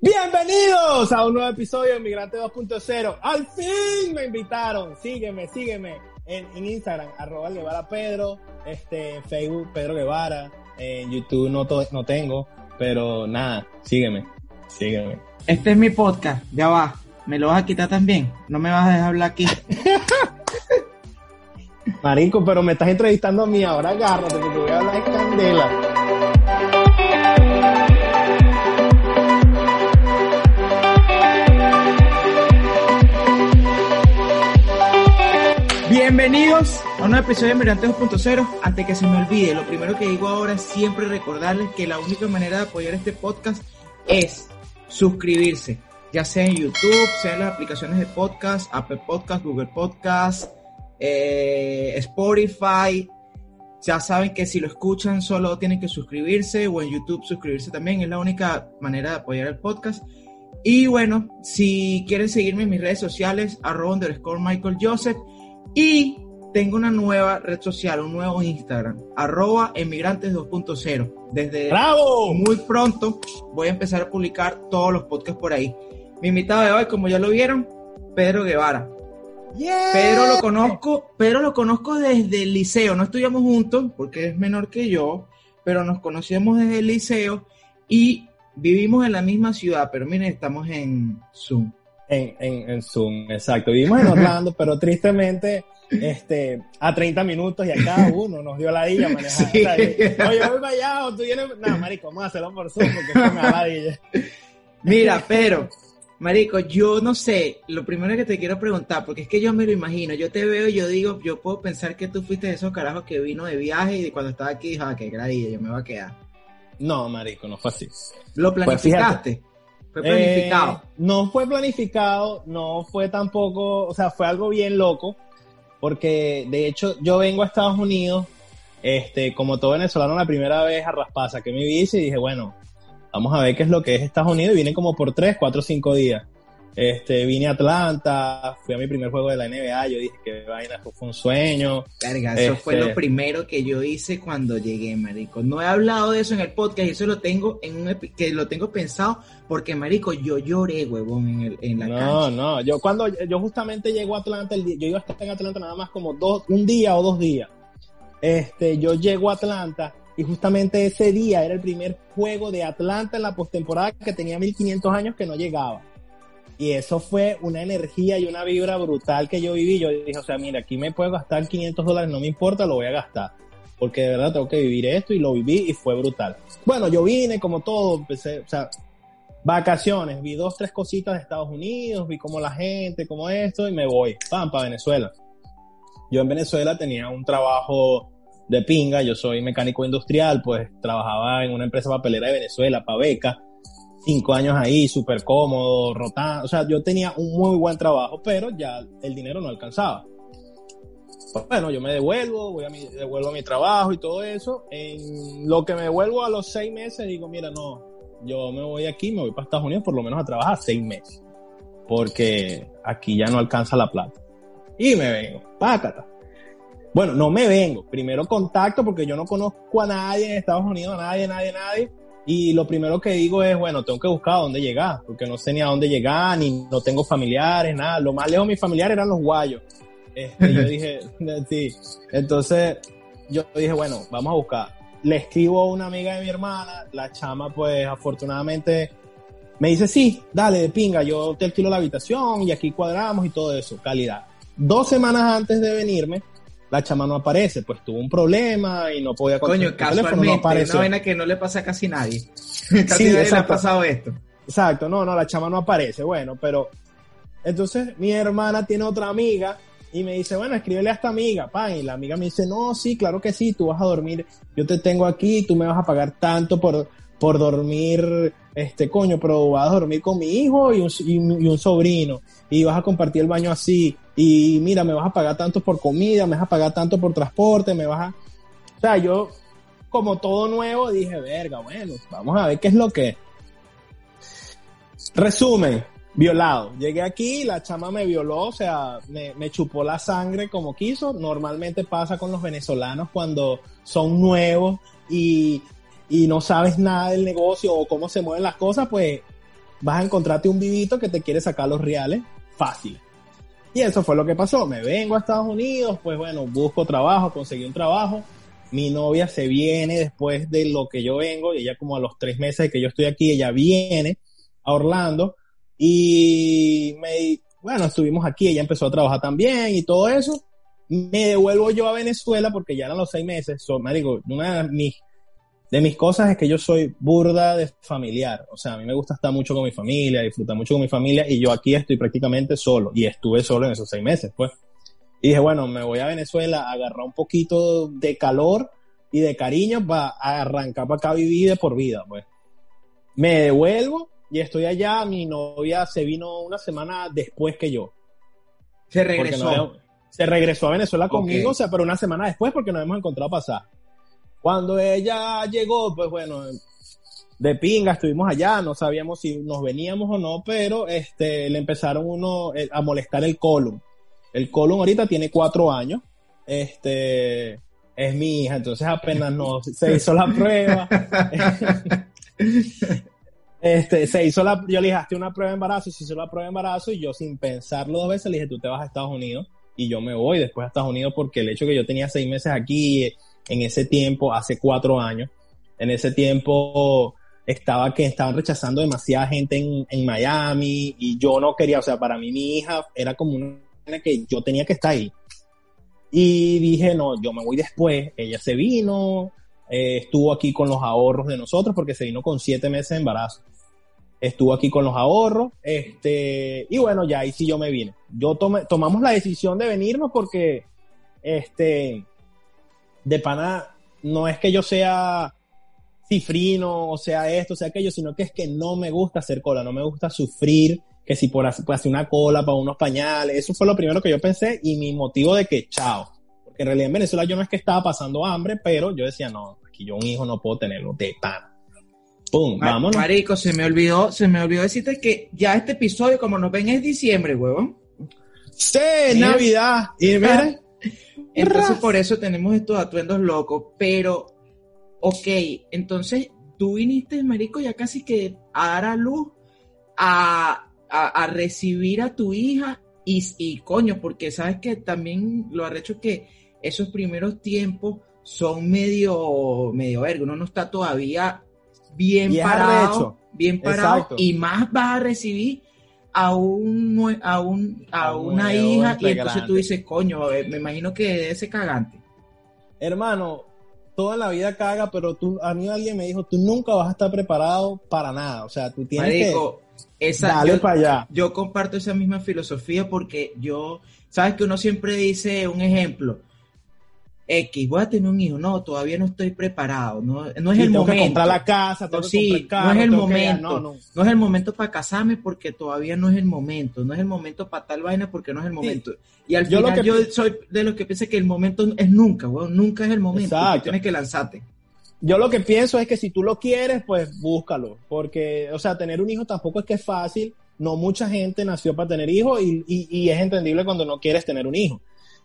Bienvenidos a un nuevo episodio de Migrante 2.0. Al fin me invitaron. Sígueme, sígueme en, Instagram, arroba Guevara Pedro, este, en Facebook Pedro Guevara, en YouTube no, no tengo, pero nada, sígueme, sígueme. Este es mi podcast, ya va. ¿Me lo vas a quitar también? No me vas a dejar hablar aquí. Marico, pero me estás entrevistando a mí, ahora agárrate porque voy a hablar de candela. Bienvenidos a un episodio de Mirante 2.0. Antes que se me olvide, lo primero que digo ahora es siempre recordarles que la única manera de apoyar este podcast es suscribirse, ya sea en YouTube, sea en las aplicaciones de podcast, Apple Podcast, Google Podcast, eh, Spotify. Ya saben que si lo escuchan solo tienen que suscribirse o en YouTube suscribirse también. Es la única manera de apoyar el podcast. Y bueno, si quieren seguirme en mis redes sociales, arroba underscore Michael Joseph y tengo una nueva red social, un nuevo Instagram, arroba emigrantes 2.0. Desde muy pronto voy a empezar a publicar todos los podcasts por ahí. Mi invitado de hoy, como ya lo vieron, Pedro Guevara. Pedro lo conozco, Pedro lo conozco desde el liceo. No estudiamos juntos porque es menor que yo, pero nos conocíamos desde el liceo y vivimos en la misma ciudad, pero miren, estamos en Zoom. En, en, Zoom, exacto. Vivimos en Orlando, pero tristemente este, a 30 minutos y a cada uno nos dio la illa manejar. Oye, voy para allá o tú vienes. No, marico, vamos a hacerlo por Zoom porque me da la Mira, pero, marico, yo no sé, lo primero que te quiero preguntar, porque es que yo me lo imagino, yo te veo y yo digo, yo puedo pensar que tú fuiste de esos carajos que vino de viaje y cuando estaba aquí dijo, ah, qué gradilla, yo me voy a quedar. No, marico, no fue así. ¿Lo pues planificaste? ¿Fue planificado? Eh, no fue planificado, no fue tampoco, o sea, fue algo bien loco, porque de hecho yo vengo a Estados Unidos, este, como todo venezolano, la primera vez a Raspasa que me vise y dije, bueno, vamos a ver qué es lo que es Estados Unidos y vine como por tres, cuatro, cinco días. Este, vine a Atlanta, fui a mi primer juego de la NBA, yo dije que vaina, eso fue un sueño. eso fue lo este, primero que yo hice cuando llegué, marico. No he hablado de eso en el podcast y eso lo tengo en un que lo tengo pensado porque, marico, yo lloré, huevón, en, el, en la no, No, no, yo cuando, yo justamente llego a Atlanta, el día, yo iba a estar en Atlanta nada más como dos, un día o dos días. Este, yo llego a Atlanta y justamente ese día era el primer juego de Atlanta en la postemporada que tenía 1500 años que no llegaba. Y eso fue una energía y una vibra brutal que yo viví. Yo dije, o sea, mira, aquí me puedo gastar 500 dólares, no me importa, lo voy a gastar. Porque de verdad tengo que vivir esto y lo viví y fue brutal. Bueno, yo vine como todo, empecé, o sea, vacaciones, vi dos, tres cositas de Estados Unidos, vi como la gente, como esto y me voy, pam, para Venezuela. Yo en Venezuela tenía un trabajo de pinga, yo soy mecánico industrial, pues trabajaba en una empresa papelera de Venezuela, para beca cinco años ahí, súper cómodo, rotando. O sea, yo tenía un muy buen trabajo, pero ya el dinero no alcanzaba. Bueno, yo me devuelvo, voy a mi, devuelvo a mi trabajo y todo eso. En lo que me devuelvo a los seis meses, digo, mira, no, yo me voy aquí, me voy para Estados Unidos por lo menos a trabajar seis meses. Porque aquí ya no alcanza la plata. Y me vengo, pácata. Bueno, no me vengo. Primero contacto porque yo no conozco a nadie en Estados Unidos, a nadie, nadie, nadie. Y lo primero que digo es, bueno, tengo que buscar a dónde llegar, porque no sé ni a dónde llegar, ni no tengo familiares, nada. Lo más lejos de mis familiares eran los guayos. Este, yo dije, sí. Entonces, yo dije, bueno, vamos a buscar. Le escribo a una amiga de mi hermana, la chama, pues, afortunadamente, me dice, sí, dale, pinga, yo te alquilo la habitación y aquí cuadramos y todo eso, calidad. Dos semanas antes de venirme, la chama no aparece, pues tuvo un problema y no podía Coño, casualmente, no una vaina que no le pasa a casi nadie. casi sí, nadie le ha pasado esto. Exacto, no, no, la chama no aparece, bueno, pero entonces mi hermana tiene otra amiga y me dice, bueno, escríbele a esta amiga, pan, y la amiga me dice, no, sí, claro que sí, tú vas a dormir, yo te tengo aquí, tú me vas a pagar tanto por, por dormir, este coño, pero vas a dormir con mi hijo y un, y un sobrino, y vas a compartir el baño así, y mira, me vas a pagar tanto por comida, me vas a pagar tanto por transporte, me vas a... O sea, yo, como todo nuevo, dije, verga, bueno, vamos a ver qué es lo que... Resumen, violado. Llegué aquí, la chama me violó, o sea, me, me, chupó la sangre como quiso. Normalmente pasa con los venezolanos cuando son nuevos y, y no sabes nada del negocio o cómo se mueven las cosas, pues vas a encontrarte un vivito que te quiere sacar los reales fácil. Y eso fue lo que pasó. Me vengo a Estados Unidos, pues bueno, busco trabajo, conseguí un trabajo. Mi novia se viene después de lo que yo vengo, y ella como a los tres meses que yo estoy aquí, ella viene a Orlando y me, bueno, estuvimos aquí, ella empezó a trabajar también y todo eso. Me devuelvo yo a Venezuela porque ya eran los seis meses. So, marico, una de mis, de mis cosas es que yo soy burda de familiar. O sea, a mí me gusta estar mucho con mi familia, disfrutar mucho con mi familia y yo aquí estoy prácticamente solo y estuve solo en esos seis meses, pues. Y dije, bueno, me voy a Venezuela a agarrar un poquito de calor y de cariño para arrancar para acá vivir de por vida, pues. Me devuelvo y estoy allá. Mi novia se vino una semana después que yo. Se regresó. se regresó a Venezuela conmigo, o sea, pero una semana después porque nos hemos encontrado pasar. Cuando ella llegó, pues bueno, de pinga estuvimos allá, no sabíamos si nos veníamos o no, pero este, le empezaron uno eh, a molestar el colon. El colon ahorita tiene cuatro años, este, es mi hija, entonces apenas no se hizo la prueba. Este, se hizo la, yo le dije, hazte una prueba de embarazo, se hizo la prueba de embarazo y yo sin pensarlo dos veces le dije, tú te vas a Estados Unidos y yo me voy después a Estados Unidos porque el hecho que yo tenía seis meses aquí, en ese tiempo, hace cuatro años, en ese tiempo estaba que estaban rechazando demasiada gente en, en Miami y yo no quería, o sea, para mí mi hija era como una que yo tenía que estar ahí. Y dije, no, yo me voy después. Ella se vino, eh, estuvo aquí con los ahorros de nosotros porque se vino con siete meses de embarazo. Estuvo aquí con los ahorros, este, y bueno, ya ahí sí yo me vine. Yo tomé, tomamos la decisión de venirnos porque, este, de pana, no es que yo sea cifrino, o sea esto, o sea aquello, sino que es que no me gusta hacer cola, no me gusta sufrir, que si por hacer, una cola para unos pañales, eso fue lo primero que yo pensé y mi motivo de que, chao, en realidad en Venezuela yo no es que estaba pasando hambre, pero yo decía, no, aquí yo un hijo no puedo tenerlo de pan. Pum, vámonos. Marico, se me olvidó, se me olvidó decirte que ya este episodio, como nos ven, es diciembre, huevón. Sí, Navidad. Y Entonces por eso tenemos estos atuendos locos, pero, ok, entonces tú viniste, marico, ya casi que a dar a luz, a, a, recibir a tu hija y, y, coño, porque sabes que también lo arrecho que esos primeros tiempos son medio, medio verga, uno no está todavía bien parado, bien parado, y más vas a recibir a un, a un, a, una hija, y entonces tú dices, coño, me imagino que ese cagante. Hermano, toda la vida caga, pero tú, a mí alguien me dijo, tú nunca vas a estar preparado para nada, o sea, tú tienes que esa, yo, para allá. Yo comparto esa misma filosofía porque yo, sabes que uno siempre dice un ejemplo, X, voy a tener un hijo, no, todavía no estoy preparado, no, no es el momento. comprar la casa, no, sí, no es el momento, no, no. es el momento para casarme porque todavía no es el momento, no es el momento para tal vaina porque no es el momento. Y al yo final yo soy de los que piensa que el momento es nunca, bueno, nunca es el momento, tienes que lanzarte. Yo lo que pienso es que si tú lo quieres, pues búscalo, porque, o sea, tener un hijo tampoco es que es fácil, no mucha gente nació para tener hijos y, y, es entendible cuando no quieres tener un hijo.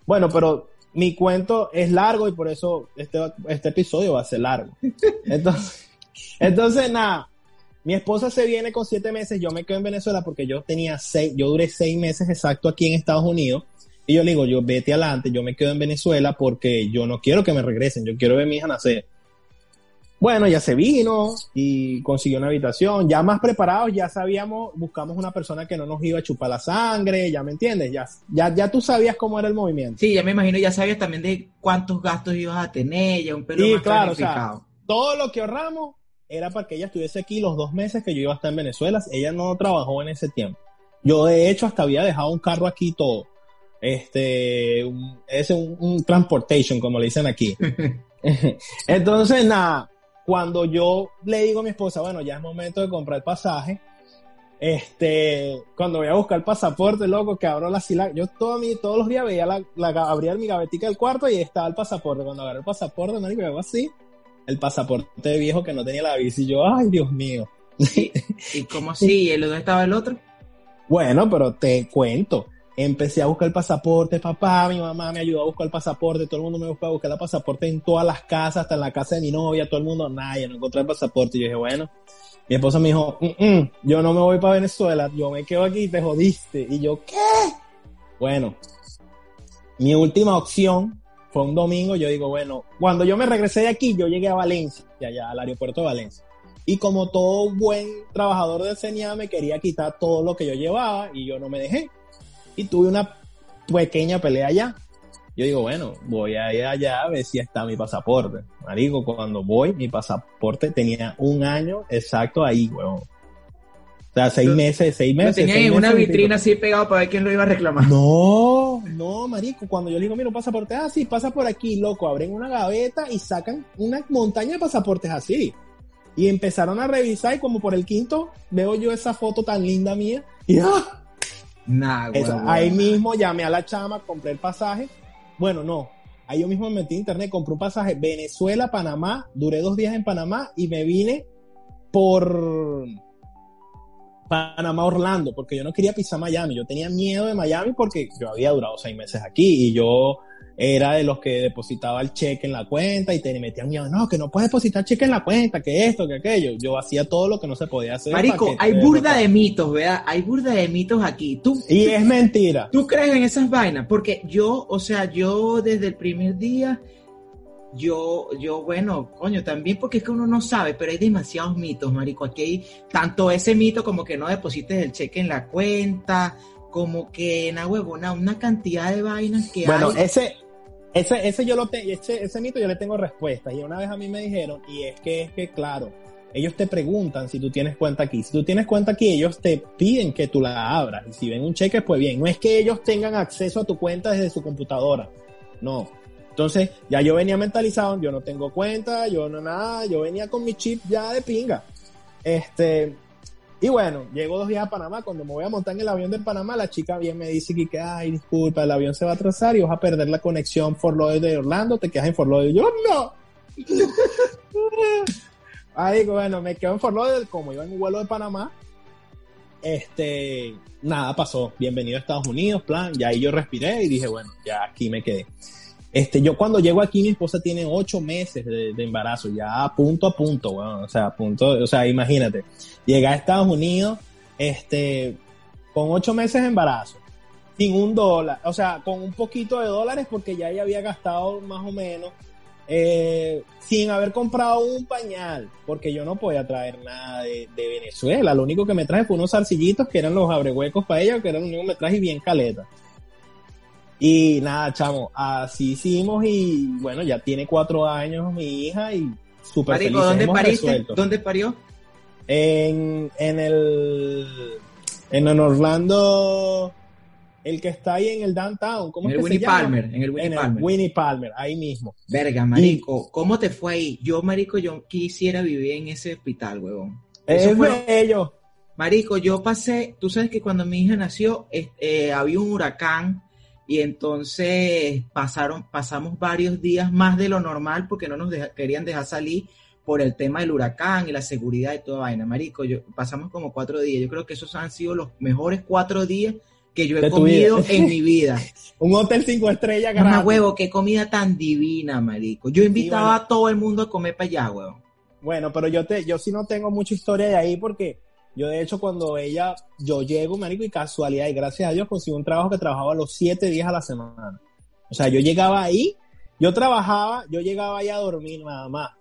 Bueno, pero mi cuento es largo y por eso este, este episodio va a ser largo. Entonces, entonces, nada, mi esposa se viene con siete meses, yo me quedo en Venezuela porque yo tenía seis, yo duré seis meses exacto aquí en Estados Unidos. Y yo le digo, yo vete adelante, yo me quedo en Venezuela porque yo no quiero que me regresen, yo quiero ver a mi hija nacer. Bueno, ya se vino y consiguió una habitación. Ya más preparados, ya sabíamos, buscamos una persona que no nos iba a chupar la sangre, ya me entiendes, ya, ya, ya tú sabías cómo era el movimiento. Sí, ya me imagino, ya sabías también de cuántos gastos ibas a tener, ya un pelo sí, claro, o sea, todo lo que ahorramos era para que ella estuviese aquí los dos meses que yo iba a estar en Venezuela. Ella no trabajó en ese tiempo. Yo, de hecho, hasta había dejado un carro aquí todo. Este, es un, un transportation, como le dicen aquí. Entonces, nada, cuando yo le digo a mi esposa, bueno, ya es momento de comprar el pasaje, este, cuando voy a buscar el pasaporte, loco, que abro la sila, yo todo mi, todos los días veía la, la, abría mi gavetica del cuarto y estaba el pasaporte. Cuando agarré el pasaporte, no digo así, el pasaporte viejo que no tenía la bici, y yo, ay, Dios mío. ¿Y, cómo así? ¿Y dónde estaba el otro? Bueno, pero te cuento empecé a buscar el pasaporte, papá, mi mamá me ayudó a buscar el pasaporte, todo el mundo me buscó a buscar el pasaporte en todas las casas, hasta en la casa de mi novia, todo el mundo, nadie, no encontré el pasaporte. Y yo dije, bueno, Mi esposa me dijo, "Mm, mm, yo no me voy para Venezuela, yo me quedo aquí, te jodiste. Y yo, ¿qué? Bueno, mi última opción fue un domingo, yo digo, bueno, cuando yo me regresé de aquí, yo llegué a Valencia, allá al aeropuerto de Valencia. Y como todo buen trabajador de CENIA, me quería quitar todo lo que yo llevaba y yo no me dejé. Y tuve una pequeña pelea allá. Yo digo, bueno, voy a ir allá a ver si está mi pasaporte. Marico, cuando voy, mi pasaporte tenía un año exacto ahí, weón. O sea, seis meses, seis Lo meses. tenía en una meses, vitrina así pegado para ver quién lo iba a reclamar. No, no, marico. Cuando yo le digo, mira, un pasaporte, ah, sí, pasa por aquí, loco. Abren una gaveta y sacan una montaña de pasaportes así. Y empezaron a revisar y como por el quinto veo yo esa foto tan linda mía. Y ¡ah! Nah, Eso, ahí mismo llamé a la chama, compré el pasaje. Bueno, no. Ahí yo mismo me metí en internet, compré un pasaje Venezuela, Panamá. Duré dos días en Panamá y me vine por Panamá, Orlando, porque yo no quería pisar Miami. Yo tenía miedo de Miami porque yo había durado seis meses aquí y yo era de los que depositaba el cheque en la cuenta y te metían miedo. No, que no puedes depositar cheque en la cuenta, que esto, que aquello. Yo hacía todo lo que no se podía hacer. Marico, hay burda de mitos, ¿verdad? Hay burda de mitos aquí. Tú, Y es mentira. ¿Tú crees en esas vainas? Porque yo, o sea, yo desde el primer día, yo, yo, bueno, coño, también porque es que uno no sabe, pero hay demasiados mitos, marico. Aquí hay tanto ese mito como que no deposites el cheque en la cuenta, como que en la huevona, una cantidad de vainas que Bueno, hay. ese, ese, ese yo lo te- ese, ese mito yo le tengo respuesta. Y una vez a mí me dijeron, y es que es que, claro, ellos te preguntan si tú tienes cuenta aquí. Si tú tienes cuenta aquí, ellos te piden que tú la abras. Y si ven un cheque, pues bien. No es que ellos tengan acceso a tu cuenta desde su computadora. No. Entonces, ya yo venía mentalizado, yo no tengo cuenta, yo no nada, yo venía con mi chip ya de pinga. Este, y bueno, llego dos días a Panamá. Cuando me voy a montar en el avión de Panamá, la chica bien me dice que, ay, disculpa, el avión se va a atrasar y vas a perder la conexión Fort Lauderdale de Orlando, te quedas en Fort Lauderdale. Y yo, no. Ahí, bueno, me quedo en Fort Lauderdale, como iba en un vuelo de Panamá. Este, nada pasó. Bienvenido a Estados Unidos, plan. Ya ahí yo respiré y dije, bueno, ya aquí me quedé. Este, yo cuando llego aquí, mi esposa tiene ocho meses de, embarazo, ya punto a punto, weón. O sea, punto, o sea, imagínate. Llegué a Estados Unidos, este, con ocho meses de embarazo, sin un dólar, o sea, con un poquito de dólares porque ya ella había gastado más o menos, eh, sin haber comprado un pañal, porque yo no podía traer nada de, Venezuela. Lo único que me traje fue unos zarcillitos que eran los abrehuecos para ella, que era lo único que me traje bien caleta. Y nada, chamo, así hicimos y bueno, ya tiene cuatro años mi hija y súper feliz. ¿dónde pariste? resuelto. ¿Dónde parió? En, en el en el Orlando, el que está ahí en el downtown, ¿cómo En es el que Winnie se llama? Palmer, en el Winnie en el Palmer. Winnie Palmer, ahí mismo. Verga, marico, ¿cómo te fue ahí? Yo, marico, yo quisiera vivir en ese hospital, huevón. Es Eso fue- bello. Marico, yo pasé, tú sabes que cuando mi hija nació, eh, había un huracán y entonces pasaron, pasamos varios días más de lo normal porque no nos deja- querían dejar salir por el tema del huracán y la seguridad y toda vaina. Marico, yo pasamos como cuatro días. Yo creo que esos han sido los mejores cuatro días que yo he comido vida. en mi vida. Un hotel cinco estrellas Mamá gratis. huevo, qué comida tan divina, marico. Yo invitaba bueno. a todo el mundo a comer para allá, huevo. Bueno, pero yo te, yo sí no tengo mucha historia de ahí porque yo de hecho cuando ella, yo llego, marico, y casualidad, y gracias a Dios consigo un trabajo que trabajaba los siete días a la semana. O sea, yo llegaba ahí, yo trabajaba, yo llegaba ahí a dormir nada más.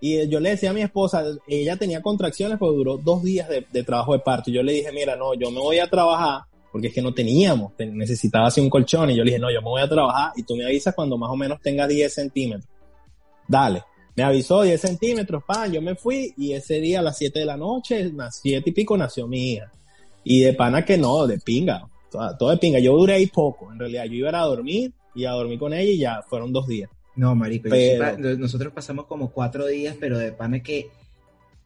Y eh, yo le decía a mi esposa, ella tenía contracciones, pero duró dos días de, de trabajo de parto. Y yo le dije, mira, no, yo me voy a trabajar, porque es que no teníamos, te- necesitaba así un colchón. Y yo le dije, no, yo me voy a trabajar y tú me avisas cuando más o menos tenga 10 centímetros. Dale. Me avisó 10 centímetros, pan, yo me fui y ese día a las 7 de la noche, a las 7 y pico nació mi hija. Y de pana que no, de pinga, todo, todo de pinga. Yo duré ahí poco, en realidad. Yo iba a dormir y a dormir con ella y ya fueron dos días. No, marico, Pero- nosotros pasamos como cuatro días, pero de pana que,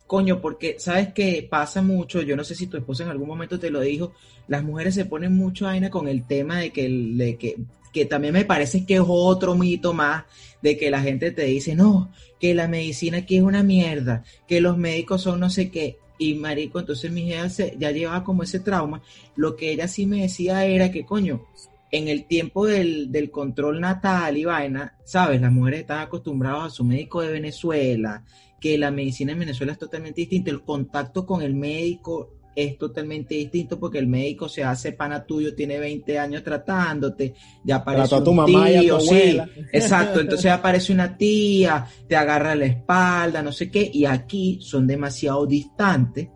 coño, porque sabes que pasa mucho, yo no sé si tu esposa en algún momento te lo dijo, las mujeres se ponen mucho vaina con el tema de que, el- de que, que también me parece que es otro mito más, de que la gente te dice, no, que la medicina aquí es una mierda, que los médicos son no sé qué, y marico, entonces mi hija se- ya llevaba como ese trauma, lo que ella sí me decía era que, coño, en el tiempo del, del control natal y vaina, ¿sabes? Las mujeres estaban acostumbradas a su médico de Venezuela que la medicina en Venezuela es totalmente distinta. El contacto con el médico es totalmente distinto porque el médico se hace pana tuyo, tiene 20 años tratándote, ya aparece un tu mamá tío, y sí, exacto, entonces aparece una tía, te agarra la espalda, no sé qué, y aquí son demasiado distantes,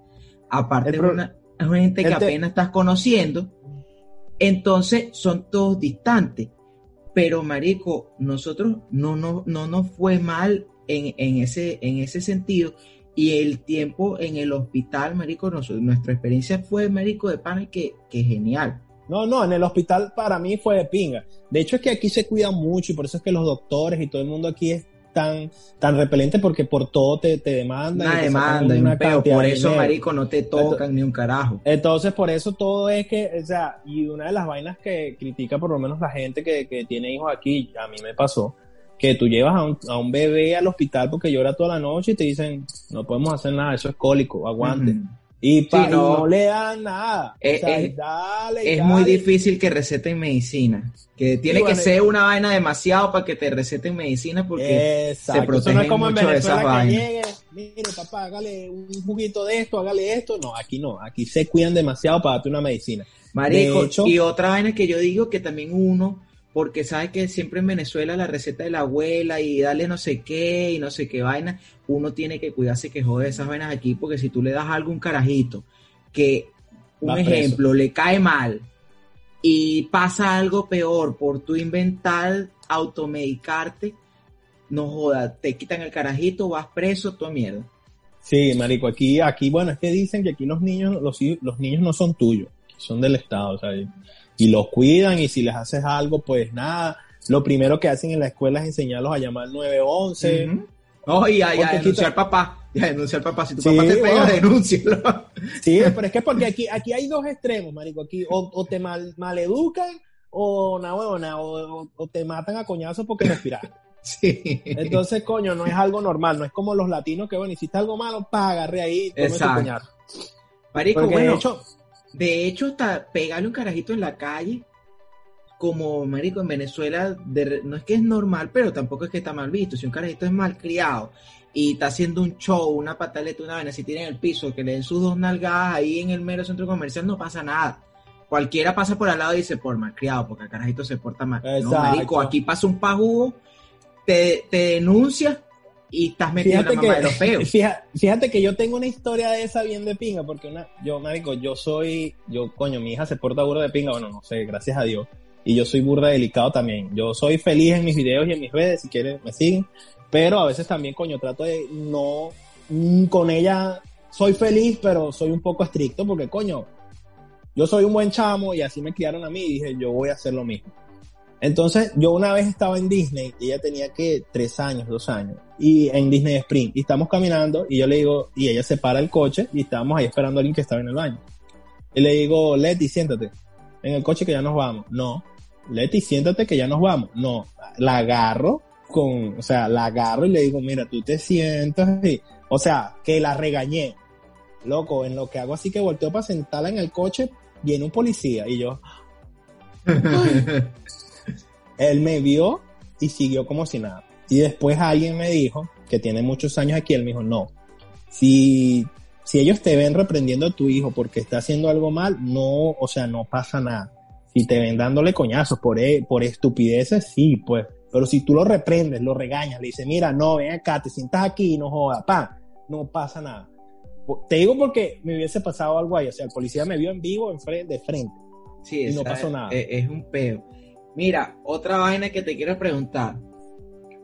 aparte de una, gente que apenas estás conociendo, entonces son todos distantes. Pero, marico, nosotros no, no, no nos fue mal en, en, ese, en ese sentido y el tiempo en el hospital, marico, nuestra experiencia fue, marico, de pana que, que genial. No, no, en el hospital para mí fue de pinga. De hecho es que aquí se cuida mucho y por eso es que los doctores y todo el mundo aquí es tan, tan repelente porque por todo te, te demandan. Una demanda, una un por eso, marico, no te tocan ni un carajo. Entonces, por eso todo es que, o sea, y una de las vainas que critica por lo menos la gente que, que tiene hijos aquí, a mí me pasó, que tú llevas a un, a un, bebé al hospital porque llora toda la noche y te dicen, no podemos hacer nada, eso es cólico, aguante. Y, no, le dan nada. Es, es muy difícil que receten medicina. Que tiene que ser una vaina demasiado para que te receten medicina porque se protegen no es como mucho de esas vainas. Mire, papá, hágale un juguito de esto, hágale esto. No, aquí no. Aquí se cuidan demasiado para darte una medicina. Marico, y otra vaina que yo digo que también uno porque sabe que siempre en Venezuela la receta de la abuela y darle no sé qué y no sé qué vaina, uno tiene que cuidarse que jode esas vainas aquí, porque si tú le das algo un carajito que, un ejemplo, le cae mal y pasa algo peor por tu inventar automedicarte, no joda, te quitan el carajito, vas preso, toda mierda. Sí, marico, aquí, aquí, bueno, es que dicen que aquí los niños, los, los niños no son tuyos, son del Estado, o sea, y los cuidan y si les haces algo, pues nada. Lo primero que hacen en la escuela es enseñarlos a llamar 911. Uh y a, denunciar papá. Y a denunciar papá. Si tu papá te pega, denúncialo. Sí, pero es que porque aquí, aquí hay dos extremos, marico. Aquí o, te mal, maleducan o, na, o, o, te matan a coñazos porque respiraste. Sí. Entonces, coño, no es algo normal. No es como los latinos que, bueno, hiciste algo malo, pa, agarre ahí, tome Exacto. coñazo. Marico, bueno, de hecho, de hecho, hasta pegarle un carajito en la calle, como marico en Venezuela, no es que es normal, pero tampoco es que está mal visto. Si un carajito es mal criado y está haciendo un show, una pataleta, una vaina, si tiene en el piso, que le den sus dos nalgadas ahí en el mero centro comercial, no pasa nada. Cualquiera pasa por al lado y dice, por mal criado, porque el carajito se porta mal. No, marico, aquí pasa un pajugo, te, te denuncia y estás metido en la mamá de los feos. Fíjate, que yo tengo una historia de esa bien de pinga, porque una, yo, marico, yo soy, yo, coño, mi hija se porta burda de pinga, bueno, no sé, gracias a Dios. Y yo soy burda delicado también. Yo soy feliz en mis videos y en mis redes, si quieren me siguen. Pero a veces también, coño, trato de no, mm, con ella soy feliz, pero soy un poco estricto, porque, coño, yo soy un buen chamo y así me criaron a mí y dije, yo voy a hacer lo mismo. Entonces, yo una vez estaba en Disney, y ella tenía que tres años, dos años, y en Disney Spring, y estamos caminando, y yo le digo, y ella se para el coche, y estábamos ahí esperando a alguien que estaba en el baño. Y le digo, Leti, siéntate, en el coche que ya nos vamos. No, Leti, siéntate que ya nos vamos. No, la agarro con, o sea, la agarro y le digo, mira, tú te sientas, y, o sea, que la regañé. Loco, en lo que hago así que volteo para sentarla en el coche, viene un policía, y yo... Él me vio y siguió como si nada. Y después alguien me dijo, que tiene muchos años aquí, él me dijo, no, si, si ellos te ven reprendiendo a tu hijo porque está haciendo algo mal, no, o sea, no pasa nada. Si te ven dándole coñazos por, e, por estupideces, sí, pues. Pero si tú lo reprendes, lo regañas, le dices, mira, no, ven acá, te sientas aquí, no jodas, pa, no pasa nada. Te digo porque me hubiese pasado algo ahí, o sea, el policía me vio en vivo en frente, de frente. Sí, y no pasó nada. Es, es un peo. Mira, otra vaina que te quiero preguntar,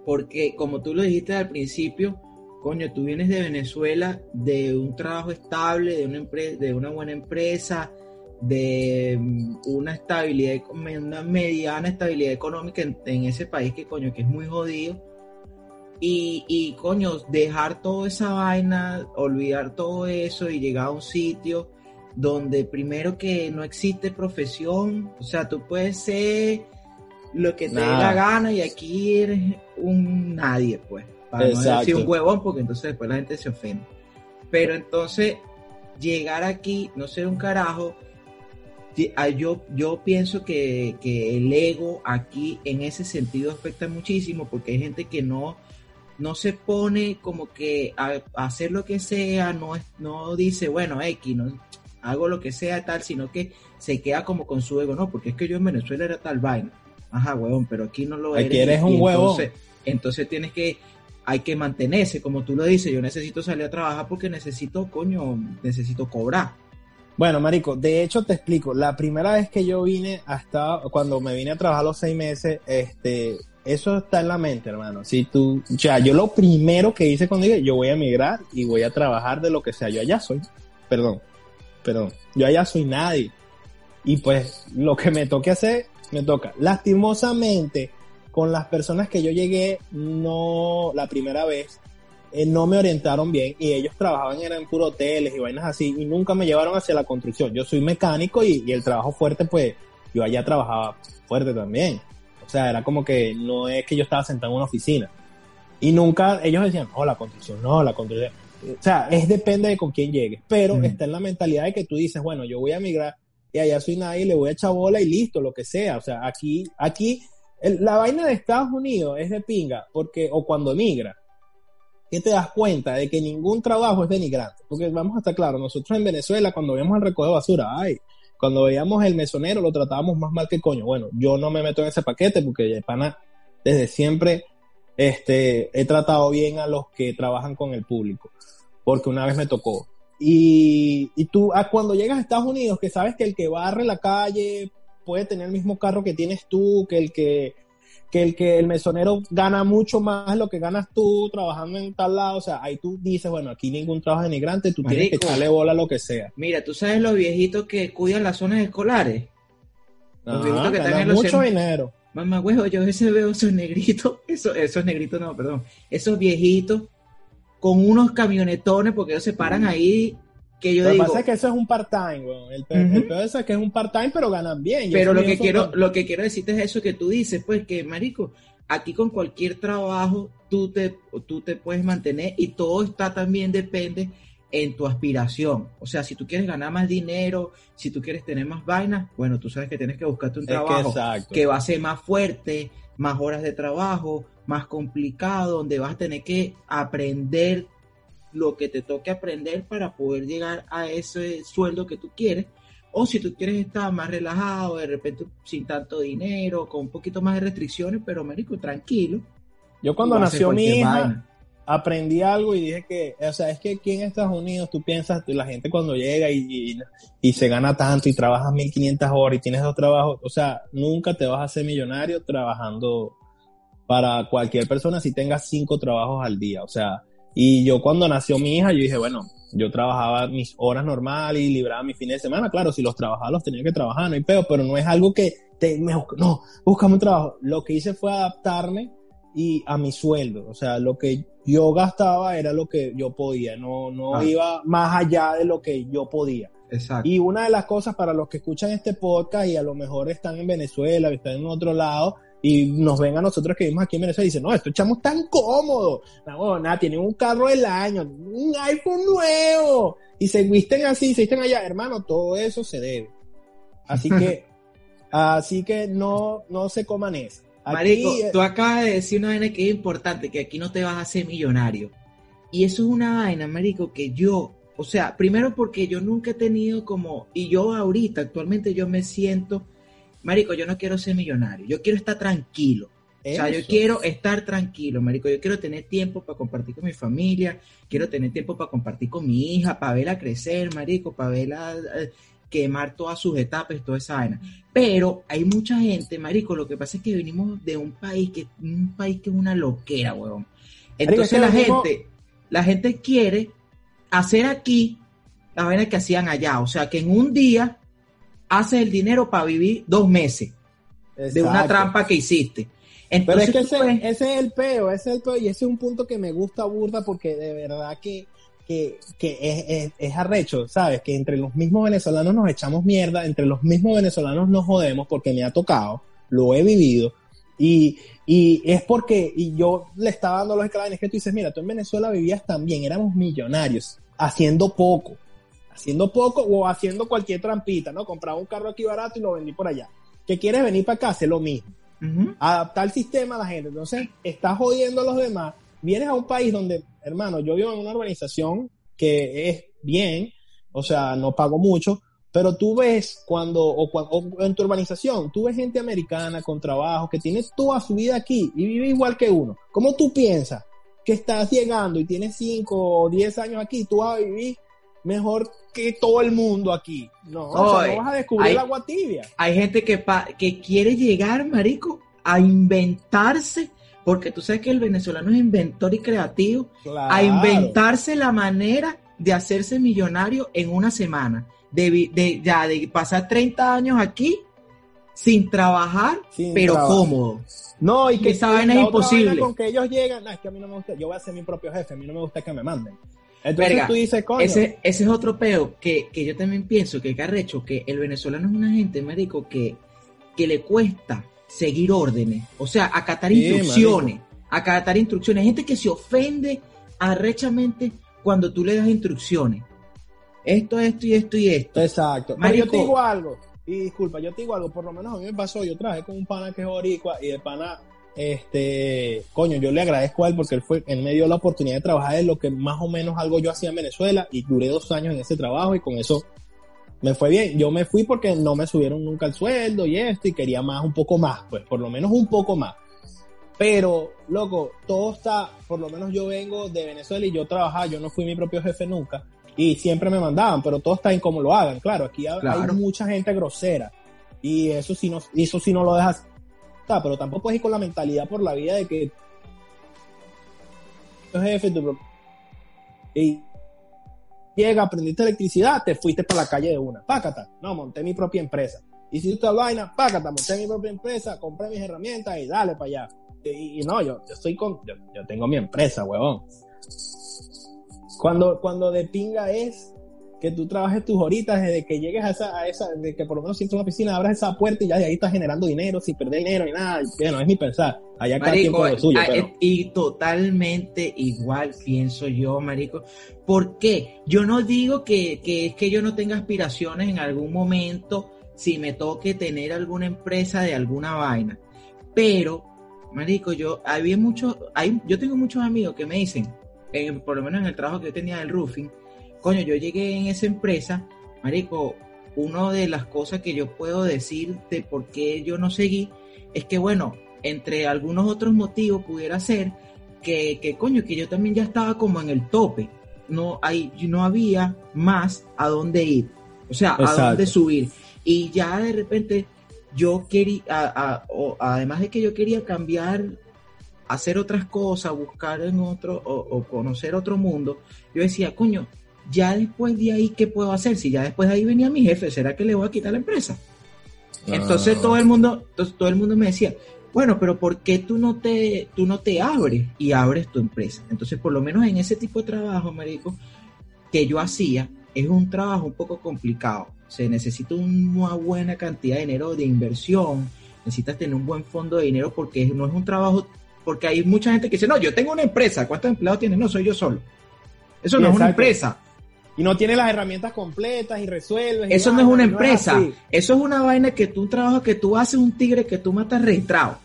porque como tú lo dijiste al principio, coño, tú vienes de Venezuela de un trabajo estable, de una, empresa, de una buena empresa, de mm, una estabilidad, una mediana estabilidad económica en, ese país que coño, que es muy jodido. Y, y coño, dejar toda esa vaina, olvidar todo eso y llegar a un sitio donde primero que no existe profesión, o sea, tú puedes ser lo que te dé la gana y aquí eres un nadie, pues. Para no decir un huevón, porque entonces después la gente se ofende. Pero entonces, llegar aquí, no ser un carajo, ah, yo, yo pienso que, que, el ego aquí en ese sentido afecta muchísimo porque hay gente que no, no se pone como que a, hacer lo que sea, no, no dice, bueno, X, no, hago lo que sea tal, sino que se queda como con su ego, no, porque es que yo en Venezuela era tal vaina. Ajá, huevón, pero aquí no lo eres. Aquí eres un huevón. Entonces, entonces tienes que, hay que mantenerse, como tú lo dices, yo necesito salir a trabajar porque necesito, coño, necesito cobrar. Bueno, Marico, de hecho te explico, la primera vez que yo vine hasta, cuando me vine a trabajar los seis meses, este, eso está en la mente, hermano. Si tú, ya, yo lo primero que hice cuando dije, yo voy a emigrar y voy a trabajar de lo que sea, yo allá soy, perdón, perdón, yo allá soy nadie. Y pues lo que me toque hacer, me toca. Lastimosamente, con las personas que yo llegué, no, la primera vez, eh, no me orientaron bien y ellos trabajaban eran en puros hoteles y vainas así y nunca me llevaron hacia la construcción. Yo soy mecánico y, y el trabajo fuerte, pues yo allá trabajaba fuerte también. O sea, era como que no es que yo estaba sentado en una oficina. Y nunca ellos decían, no, la construcción, no, la construcción. O sea, es depende de con quién llegues, pero está en la mentalidad de que tú dices, bueno, yo voy a migrar y allá soy nadie, le voy a echar bola y listo, lo que sea. O sea, aquí, aquí, la vaina de Estados Unidos es de pinga, porque, o cuando emigra, que te das cuenta de que ningún trabajo es denigrante. Porque vamos a estar claros, nosotros en Venezuela, cuando veíamos el recoger basura, ay, cuando veíamos el mesonero, lo tratábamos más mal que coño. Bueno, yo no me meto en ese paquete porque de pana, desde siempre, este, he tratado bien a los que trabajan con el público. Porque una vez me tocó. Y, y tú, ah, cuando llegas a Estados Unidos, que sabes que el que barre la calle puede tener el mismo carro que tienes tú, que el que que el que el mesonero gana mucho más lo que ganas tú trabajando en tal lado, o sea, ahí tú dices, bueno, aquí ningún trabajo denigrante, tú tienes que echarle bola a lo que sea. Mira, tú sabes los viejitos que cuidan las zonas escolares. Los viejitos que están en mucho dinero. Mamá, huevo, yo a veces veo esos negritos, esos, esos negritos no, perdón, esos viejitos con unos camionetones porque ellos se paran ahí que yo lo digo, que pasa es que eso es un part-time, El, peor es que es un part-time, pero ganan bien. Pero lo que quiero, lo que quiero decirte es eso que tú dices, pues que, marico, aquí con cualquier trabajo tú te, tú te puedes mantener y todo está también depende en tu aspiración. O sea, si tú quieres ganar más dinero, si tú quieres tener más vainas, bueno, tú sabes que tienes que buscarte un trabajo que, va a ser más fuerte, más horas de trabajo, más complicado, donde vas a tener que aprender lo que te toque aprender para poder llegar a ese sueldo que tú quieres. O si tú quieres estar más relajado, de repente sin tanto dinero, con un poquito más de restricciones, pero médico, tranquilo. Yo cuando nació mi hija, aprendí algo y dije que, o sea, es que aquí en Estados Unidos tú piensas, la gente cuando llega y, y, se gana tanto y trabajas 1500 horas y tienes dos trabajos, o sea, nunca te vas a hacer millonario trabajando para cualquier persona si tengas cinco trabajos al día. O sea, y yo cuando nació mi hija, yo dije, bueno, yo trabajaba mis horas normales y libraba mis fines de semana. Claro, si los trabajaba, los tenía que trabajar, no hay peor, pero no es algo que te, me, no, búscame un trabajo. Lo que hice fue adaptarme y a mi sueldo. O sea, lo que yo gastaba era lo que yo podía, no, no ah. iba más allá de lo que yo podía. Exacto. Y una de las cosas para los que escuchan este podcast y a lo mejor están en Venezuela, o están en otro lado, y nos ven a nosotros que vivimos aquí en Venezuela y dicen, no, esto echamos tan cómodo. No, nada, tienen un carro del año, un iPhone nuevo. Y se visten así, se visten allá. Hermano, todo eso se debe. Así que, así que no, no se coman eso. Marico, tú acabas de decir una vaina que es importante, que aquí no te vas a hacer millonario. Y eso es una vaina, Marico, que yo, o sea, primero porque yo nunca he tenido como, y yo ahorita, actualmente yo me siento Marico, yo no quiero ser millonario, yo quiero estar tranquilo. O sea, yo quiero estar tranquilo, marico. Yo quiero tener tiempo para compartir con mi familia, quiero tener tiempo para compartir con mi hija, para verla crecer, marico, para verla eh, quemar todas sus etapas, toda esa vaina. Pero hay mucha gente, marico, lo que pasa es que venimos de un país que un país que es una loquera, weón. Entonces la gente, la gente quiere hacer aquí la vaina que hacían allá, o sea, que en un día haces el dinero para vivir dos meses de una trampa que hiciste. Pero es que ese, es el peo, ese es el peo y ese es un punto que me gusta burda porque de verdad que, que, es, es, arrecho, ¿sabes? Que entre los mismos venezolanos nos echamos mierda, entre los mismos venezolanos nos jodemos porque me ha tocado, lo he vivido. Y, y es porque, y yo le estaba dando los escalanes que tú dices, mira, tú en Venezuela vivías también, éramos millonarios, haciendo poco haciendo poco o haciendo cualquier trampita, ¿no? Compraba un carro aquí barato y lo vendí por allá. ¿Qué quieres venir para acá? Hacer lo mismo. Adaptar el sistema a la gente. Entonces, estás jodiendo a los demás vienes a un país donde, hermano, yo vivo en una urbanización que es bien, o sea, no pago mucho, pero tú ves cuando, o, en tu urbanización, tú ves gente americana con trabajo que tiene toda su vida aquí y vive igual que uno. ¿Cómo tú piensas que estás llegando y tienes 5 o 10 años aquí, tú vas a vivir mejor que todo el mundo aquí? No, o sea, no vas a descubrir el agua tibia. Hay gente que, que quiere llegar, marico, a inventarse porque tú sabes que el venezolano es inventor y creativo, a inventarse la manera de hacerse millonario en una semana, de, ya de pasar 30 años aquí sin trabajar, pero cómodo. No, y que esa vaina es imposible. Con que ellos llegan, no, es que a mí no me gusta, yo voy a ser mi propio jefe, a mí no me gusta que me manden. Entonces tú dices, coño. Ese, ese es otro peo que, que yo también pienso que carrecho, que el venezolano es una gente, médico, que, que le cuesta seguir órdenes, o sea, acatar instrucciones, acatar instrucciones. Hay gente que se ofende arrechamente cuando tú le das instrucciones. Esto, esto y esto y esto. Exacto. Pero yo te digo algo, y disculpa, yo te digo algo, por lo menos a mí me pasó, yo trabajé con un pana que es boricua y de pana, este, coño, yo le agradezco a él porque él fue, él me dio la oportunidad de trabajar en lo que más o menos algo yo hacía en Venezuela y duré dos años en ese trabajo y con eso me fue bien. Yo me fui porque no me subieron nunca el sueldo y esto y quería más, un poco más, pues por lo menos un poco más. Pero, loco, todo está, por lo menos yo vengo de Venezuela y yo trabajaba, yo no fui mi propio jefe nunca y siempre me mandaban, pero todo está en cómo lo hagan. Claro, aquí hay mucha gente grosera y eso sí no, eso sí no lo dejas, pero tampoco puedes ir con la mentalidad por la vida de que tu jefe, tu y llega, aprendiste electricidad, te fuiste para la calle de una. Pácata. No, monté mi propia empresa. Hiciste esta vaina, pácata, monté mi propia empresa, compré mis herramientas y dale para allá. Y, no, yo, yo estoy con, yo, tengo mi empresa, huevón. Cuando, cuando de pinga es que tú trabajes tus horitas desde que llegues a esa, a esa, de que por lo menos sientes una piscina, abras esa puerta y ya de ahí estás generando dinero sin perder dinero ni nada. Bueno, es mi pensar. Allá cada marico, lo suyo. Y totalmente igual pienso yo, marico. ¿Por qué? Yo no digo que, que es que yo no tenga aspiraciones en algún momento si me toque tener alguna empresa de alguna vaina. Pero, marico, yo había muchos, hay, yo tengo muchos amigos que me dicen, por lo menos en el trabajo que yo tenía del roofing, coño, yo llegué en esa empresa, marico, una de las cosas que yo puedo decir de por qué yo no seguí es que, bueno, entre algunos otros motivos pudiera ser que, que coño, que yo también ya estaba como en el tope. No, hay, no había más a dónde ir, o sea, a dónde subir. Y ya de repente yo quería, además de que yo quería cambiar, hacer otras cosas, buscar en otro o, o conocer otro mundo, yo decía, coño, ya después de ahí, ¿qué puedo hacer? Si ya después de ahí venía mi jefe, ¿será que le voy a quitar la empresa? Entonces ah. todo el mundo, entonces todo el mundo me decía, bueno, pero ¿por qué tú no te, tú no te abres y abres tu empresa? Entonces, por lo menos en ese tipo de trabajo, marico, que yo hacía, es un trabajo un poco complicado. Se necesita una buena cantidad de dinero de inversión, necesitas tener un buen fondo de dinero porque no es un trabajo, porque hay mucha gente que dice, no, yo tengo una empresa, ¿cuántos empleados tienes? No, soy yo solo. Eso no es una empresa y no tiene las herramientas completas y resuelves. Eso no es una empresa. eso es una vaina que tú, un trabajo que tú haces un tigre que tú matas registrado.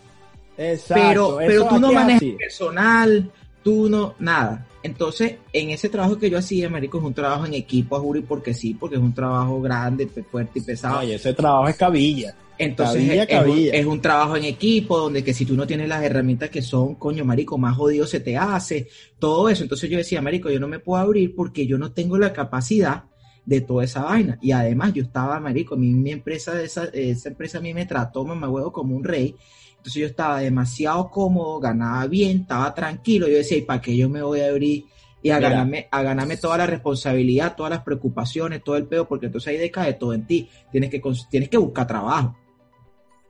Exacto. Pero, pero tú no manejas personal, tú no, nada. Entonces, en ese trabajo que yo hacía, Américo, es un trabajo en equipo, a Juri, porque sí, porque es un trabajo grande, fuerte y pesado. Oye, ese trabajo es cabilla. Entonces es, Un, trabajo en equipo donde que si tú no tienes las herramientas que son, coño, marico, más jodido se te hace, todo eso. Entonces yo decía, marico, yo no me puedo abrir porque yo no tengo la capacidad de toda esa vaina. Y además yo estaba, marico, mi, mi empresa, esa, esa empresa a mí me trató, mamá huevo, como un rey. Entonces yo estaba demasiado cómodo, ganaba bien, estaba tranquilo. Yo decía, ¿y para qué yo me voy a abrir? y a ganarme, a ganarme toda la responsabilidad, todas las preocupaciones, todo el pedo, porque entonces ahí decae todo en ti. Tienes que, tienes que buscar trabajo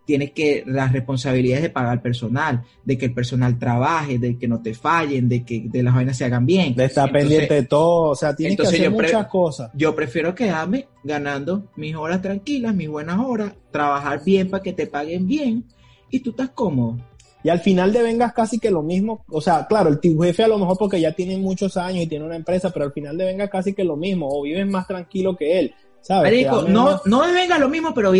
tienes que las responsabilidades de pagar personal, de que el personal trabaje, de que no te fallen, de que de las vainas se hagan bien. De estar pendiente de todo, o sea, tienes que hacer muchas cosas. Yo prefiero quedarme ganando mis horas tranquilas, mis buenas horas, trabajar bien para que te paguen bien y tú estás cómodo. Y al final de vengas casi que lo mismo, o sea, claro, el tu jefe a lo mejor porque ya tiene muchos años y tiene una empresa, pero al final de vengas casi que lo mismo, o vives más tranquilo que él, ¿sabes? no, no de venga lo mismo, pero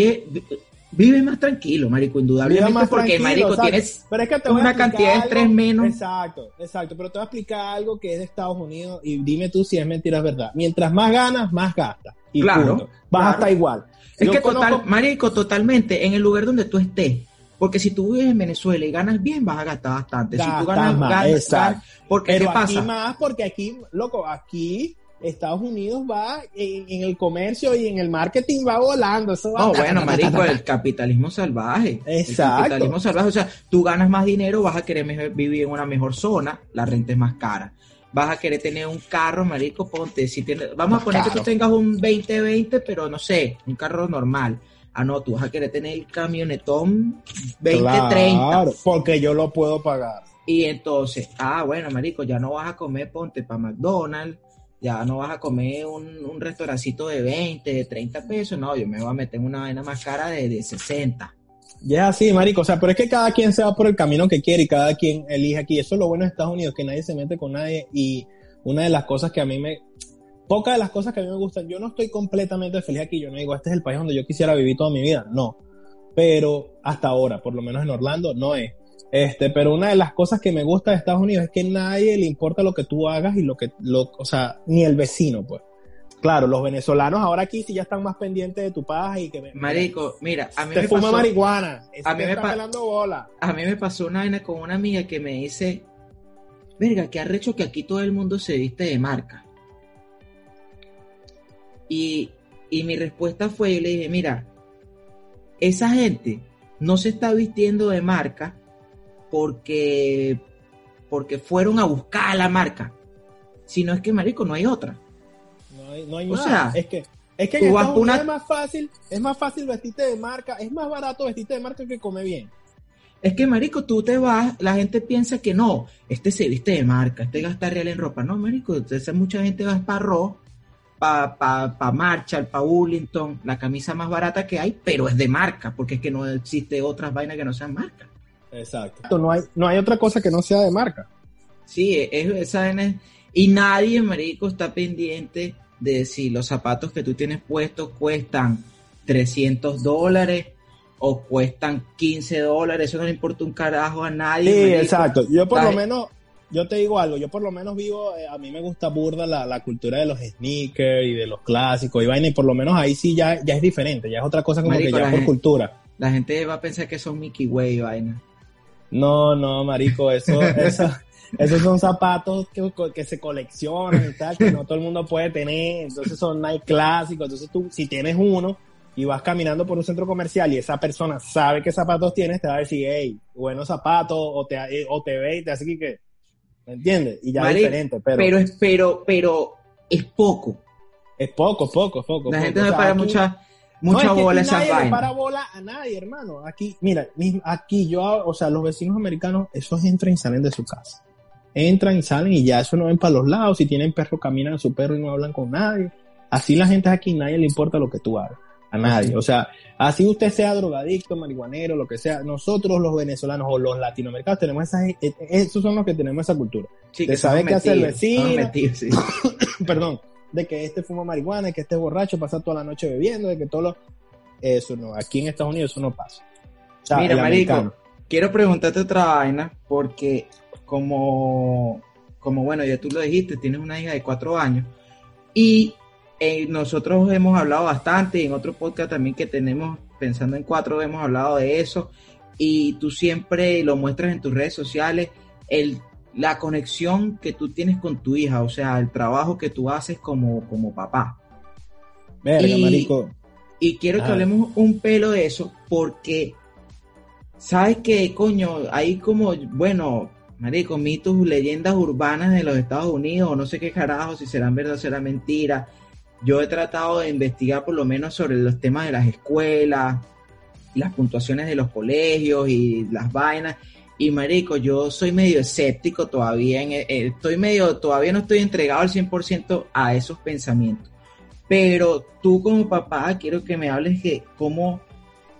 vives más tranquilo, marico, indudablemente, más porque, marico, tienes Pero es que una cantidad de estrés menos. Exacto, exacto. Pero te voy a explicar algo que es de Estados Unidos y dime tú si es mentira o es verdad. Mientras más ganas, más gastas. Y Claro, punto. Vas claro. a estar igual. Es Yo que conozco- total, marico, totalmente, en el lugar donde tú estés. Porque si tú vives en Venezuela y ganas bien, vas a gastar bastante. si tú ganas, más, ganas, exacto. porque Pero ¿qué aquí pasa? más, porque aquí, loco, aquí Estados Unidos va en, en el comercio y en el marketing va volando. Eso va No, ta, bueno, ta, ta, marico, el capitalismo salvaje. Exacto. El capitalismo salvaje, o sea, tú ganas más dinero, vas a querer vivir en una mejor zona, la renta es más cara. Vas a querer tener un carro, marico, ponte, si tienes, vamos Más a poner que tú tengas un 2020, pero no sé, un carro normal. Ah, no, tú vas a querer tener el camionetón 2030. Claro, porque yo lo puedo pagar. Y entonces, ah, bueno, marico, ya no vas a comer, ponte para McDonald's, ya no vas a comer un, un restaurancito de 20, de 30 pesos, no, yo me voy a meter en una vaina más cara de, de 60. Ya así, marico. O sea, pero es que cada quien se va por el camino que quiere y cada quien elige aquí. Eso es lo bueno de Estados Unidos, que nadie se mete con nadie. Y una de las cosas que a mí me... Pocas de las cosas que a mí me gustan, yo no estoy completamente feliz aquí. Yo no digo, este es el país donde yo quisiera vivir toda mi vida. No. Pero hasta ahora, por lo menos en Orlando, no es. Este, pero una de las cosas que me gusta de Estados Unidos es que nadie le importa lo que tú hagas y lo que, lo, o sea, ni el vecino, pues. Claro, los venezolanos ahora aquí sí ya están más pendientes de tu paz y que me, Marico, mira, a mí te me fuma pasó, marihuana. A mí me está bola. a mí me pasó una vaina con una amiga que me dice, verga, qué arrecho que aquí todo el mundo se viste de marca. Y, y mi respuesta fue, yo le dije, mira, esa gente no se está vistiendo de marca porque, porque fueron a buscar la marca, sino es que, marico, no hay otra. No hay, no hay O sea, es que, es que en Estados una- es más fácil, es más fácil vestirte de marca, es más barato vestirte de marca que comer bien. Es que, marico, tú te vas, la gente piensa que no, este se viste de marca, este gasta real en ropa. No, marico, entonces mucha gente va para Raw, para pa, pa Marshall, para Burlington, la camisa más barata que hay, pero es de marca, porque es que no existe otras vainas que no sean marca. Exacto. No hay, no hay otra cosa que no sea de marca. Sí, es, esa es- Y nadie, marico, está pendiente de si los zapatos que tú tienes puestos cuestan 300 dólares o cuestan 15 dólares. Eso no le importa un carajo a nadie. Sí, marico. exacto. Yo por lo menos, yo te digo algo, yo por lo menos vivo, eh, a mí me gusta burda la, la cultura de los sneakers y de los clásicos y vaina, y por lo menos ahí sí ya, ya es diferente, ya es otra cosa como Marico, que ya por gente- cultura. La gente va a pensar que son Mickey Way, vaina. No, no, marico, eso, eso, esos son zapatos que, que se coleccionan y tal, que no todo el mundo puede tener, entonces son Nike clásicos, entonces tú, si tienes uno y vas caminando por un centro comercial y esa persona sabe qué zapatos tienes, te va a decir, hey, buenos zapatos, o te, eh, o te ve y te hace que, ¿me entiendes? Y ya es diferente, pero, Pero es, pero, pero es poco. es poco, poco, poco. La poco. gente O no le sea, para aquí- mucha, no, mucha es que bola esas nadie le para vainas. bola a nadie, hermano. Aquí, mira, aquí yo, o sea, los vecinos americanos, esos entran y salen de su casa. Entran y salen y ya eso no ven para los lados. Si tienen perro, caminan a su perro y no hablan con nadie. Así la gente aquí, nadie le importa lo que tú hagas. A nadie. O sea, así usted sea drogadicto, marihuanero, lo que sea. Nosotros los venezolanos o los latinoamericanos tenemos esa, eh, eh, esos son los que tenemos esa cultura. Sí, de que saber qué hace el vecino. son metidos, sí. Perdón. De que este fuma marihuana, que este es borracho, pasa toda la noche bebiendo, de que todo lo... Eso no, aquí en Estados Unidos eso no pasa. O sea, Mira, marico, americano. quiero preguntarte otra vaina, porque como, como bueno, ya tú lo dijiste, tienes una hija de cuatro años, y eh, nosotros hemos hablado bastante, y en otro podcast también que tenemos, pensando en cuatro, hemos hablado de eso, y tú siempre lo muestras en tus redes sociales, el, la conexión que tú tienes con tu hija, o sea, el trabajo que tú haces como, como papá. Verga, y- marico. Y quiero que Ah. hablemos un pelo de eso porque, ¿sabes qué, coño? Hay como, bueno, marico, mitos, leyendas urbanas de los Estados Unidos, o no sé qué carajo, si serán verdad o serán mentira. Yo he tratado de investigar por lo menos sobre los temas de las escuelas, las puntuaciones de los colegios y las vainas. Y marico, yo soy medio escéptico todavía, en, eh, estoy medio, todavía no estoy entregado al 100% a esos pensamientos. Pero tú como papá, quiero que me hables de cómo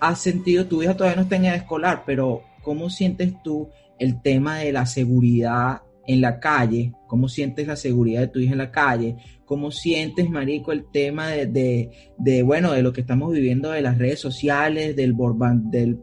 has sentido, tu hija todavía no está en edad escolar, pero cómo sientes tú el tema de la seguridad en la calle, cómo sientes la seguridad de tu hija en la calle, cómo sientes, Marico, el tema de, de, bueno, de lo que estamos viviendo de las redes sociales, del, del,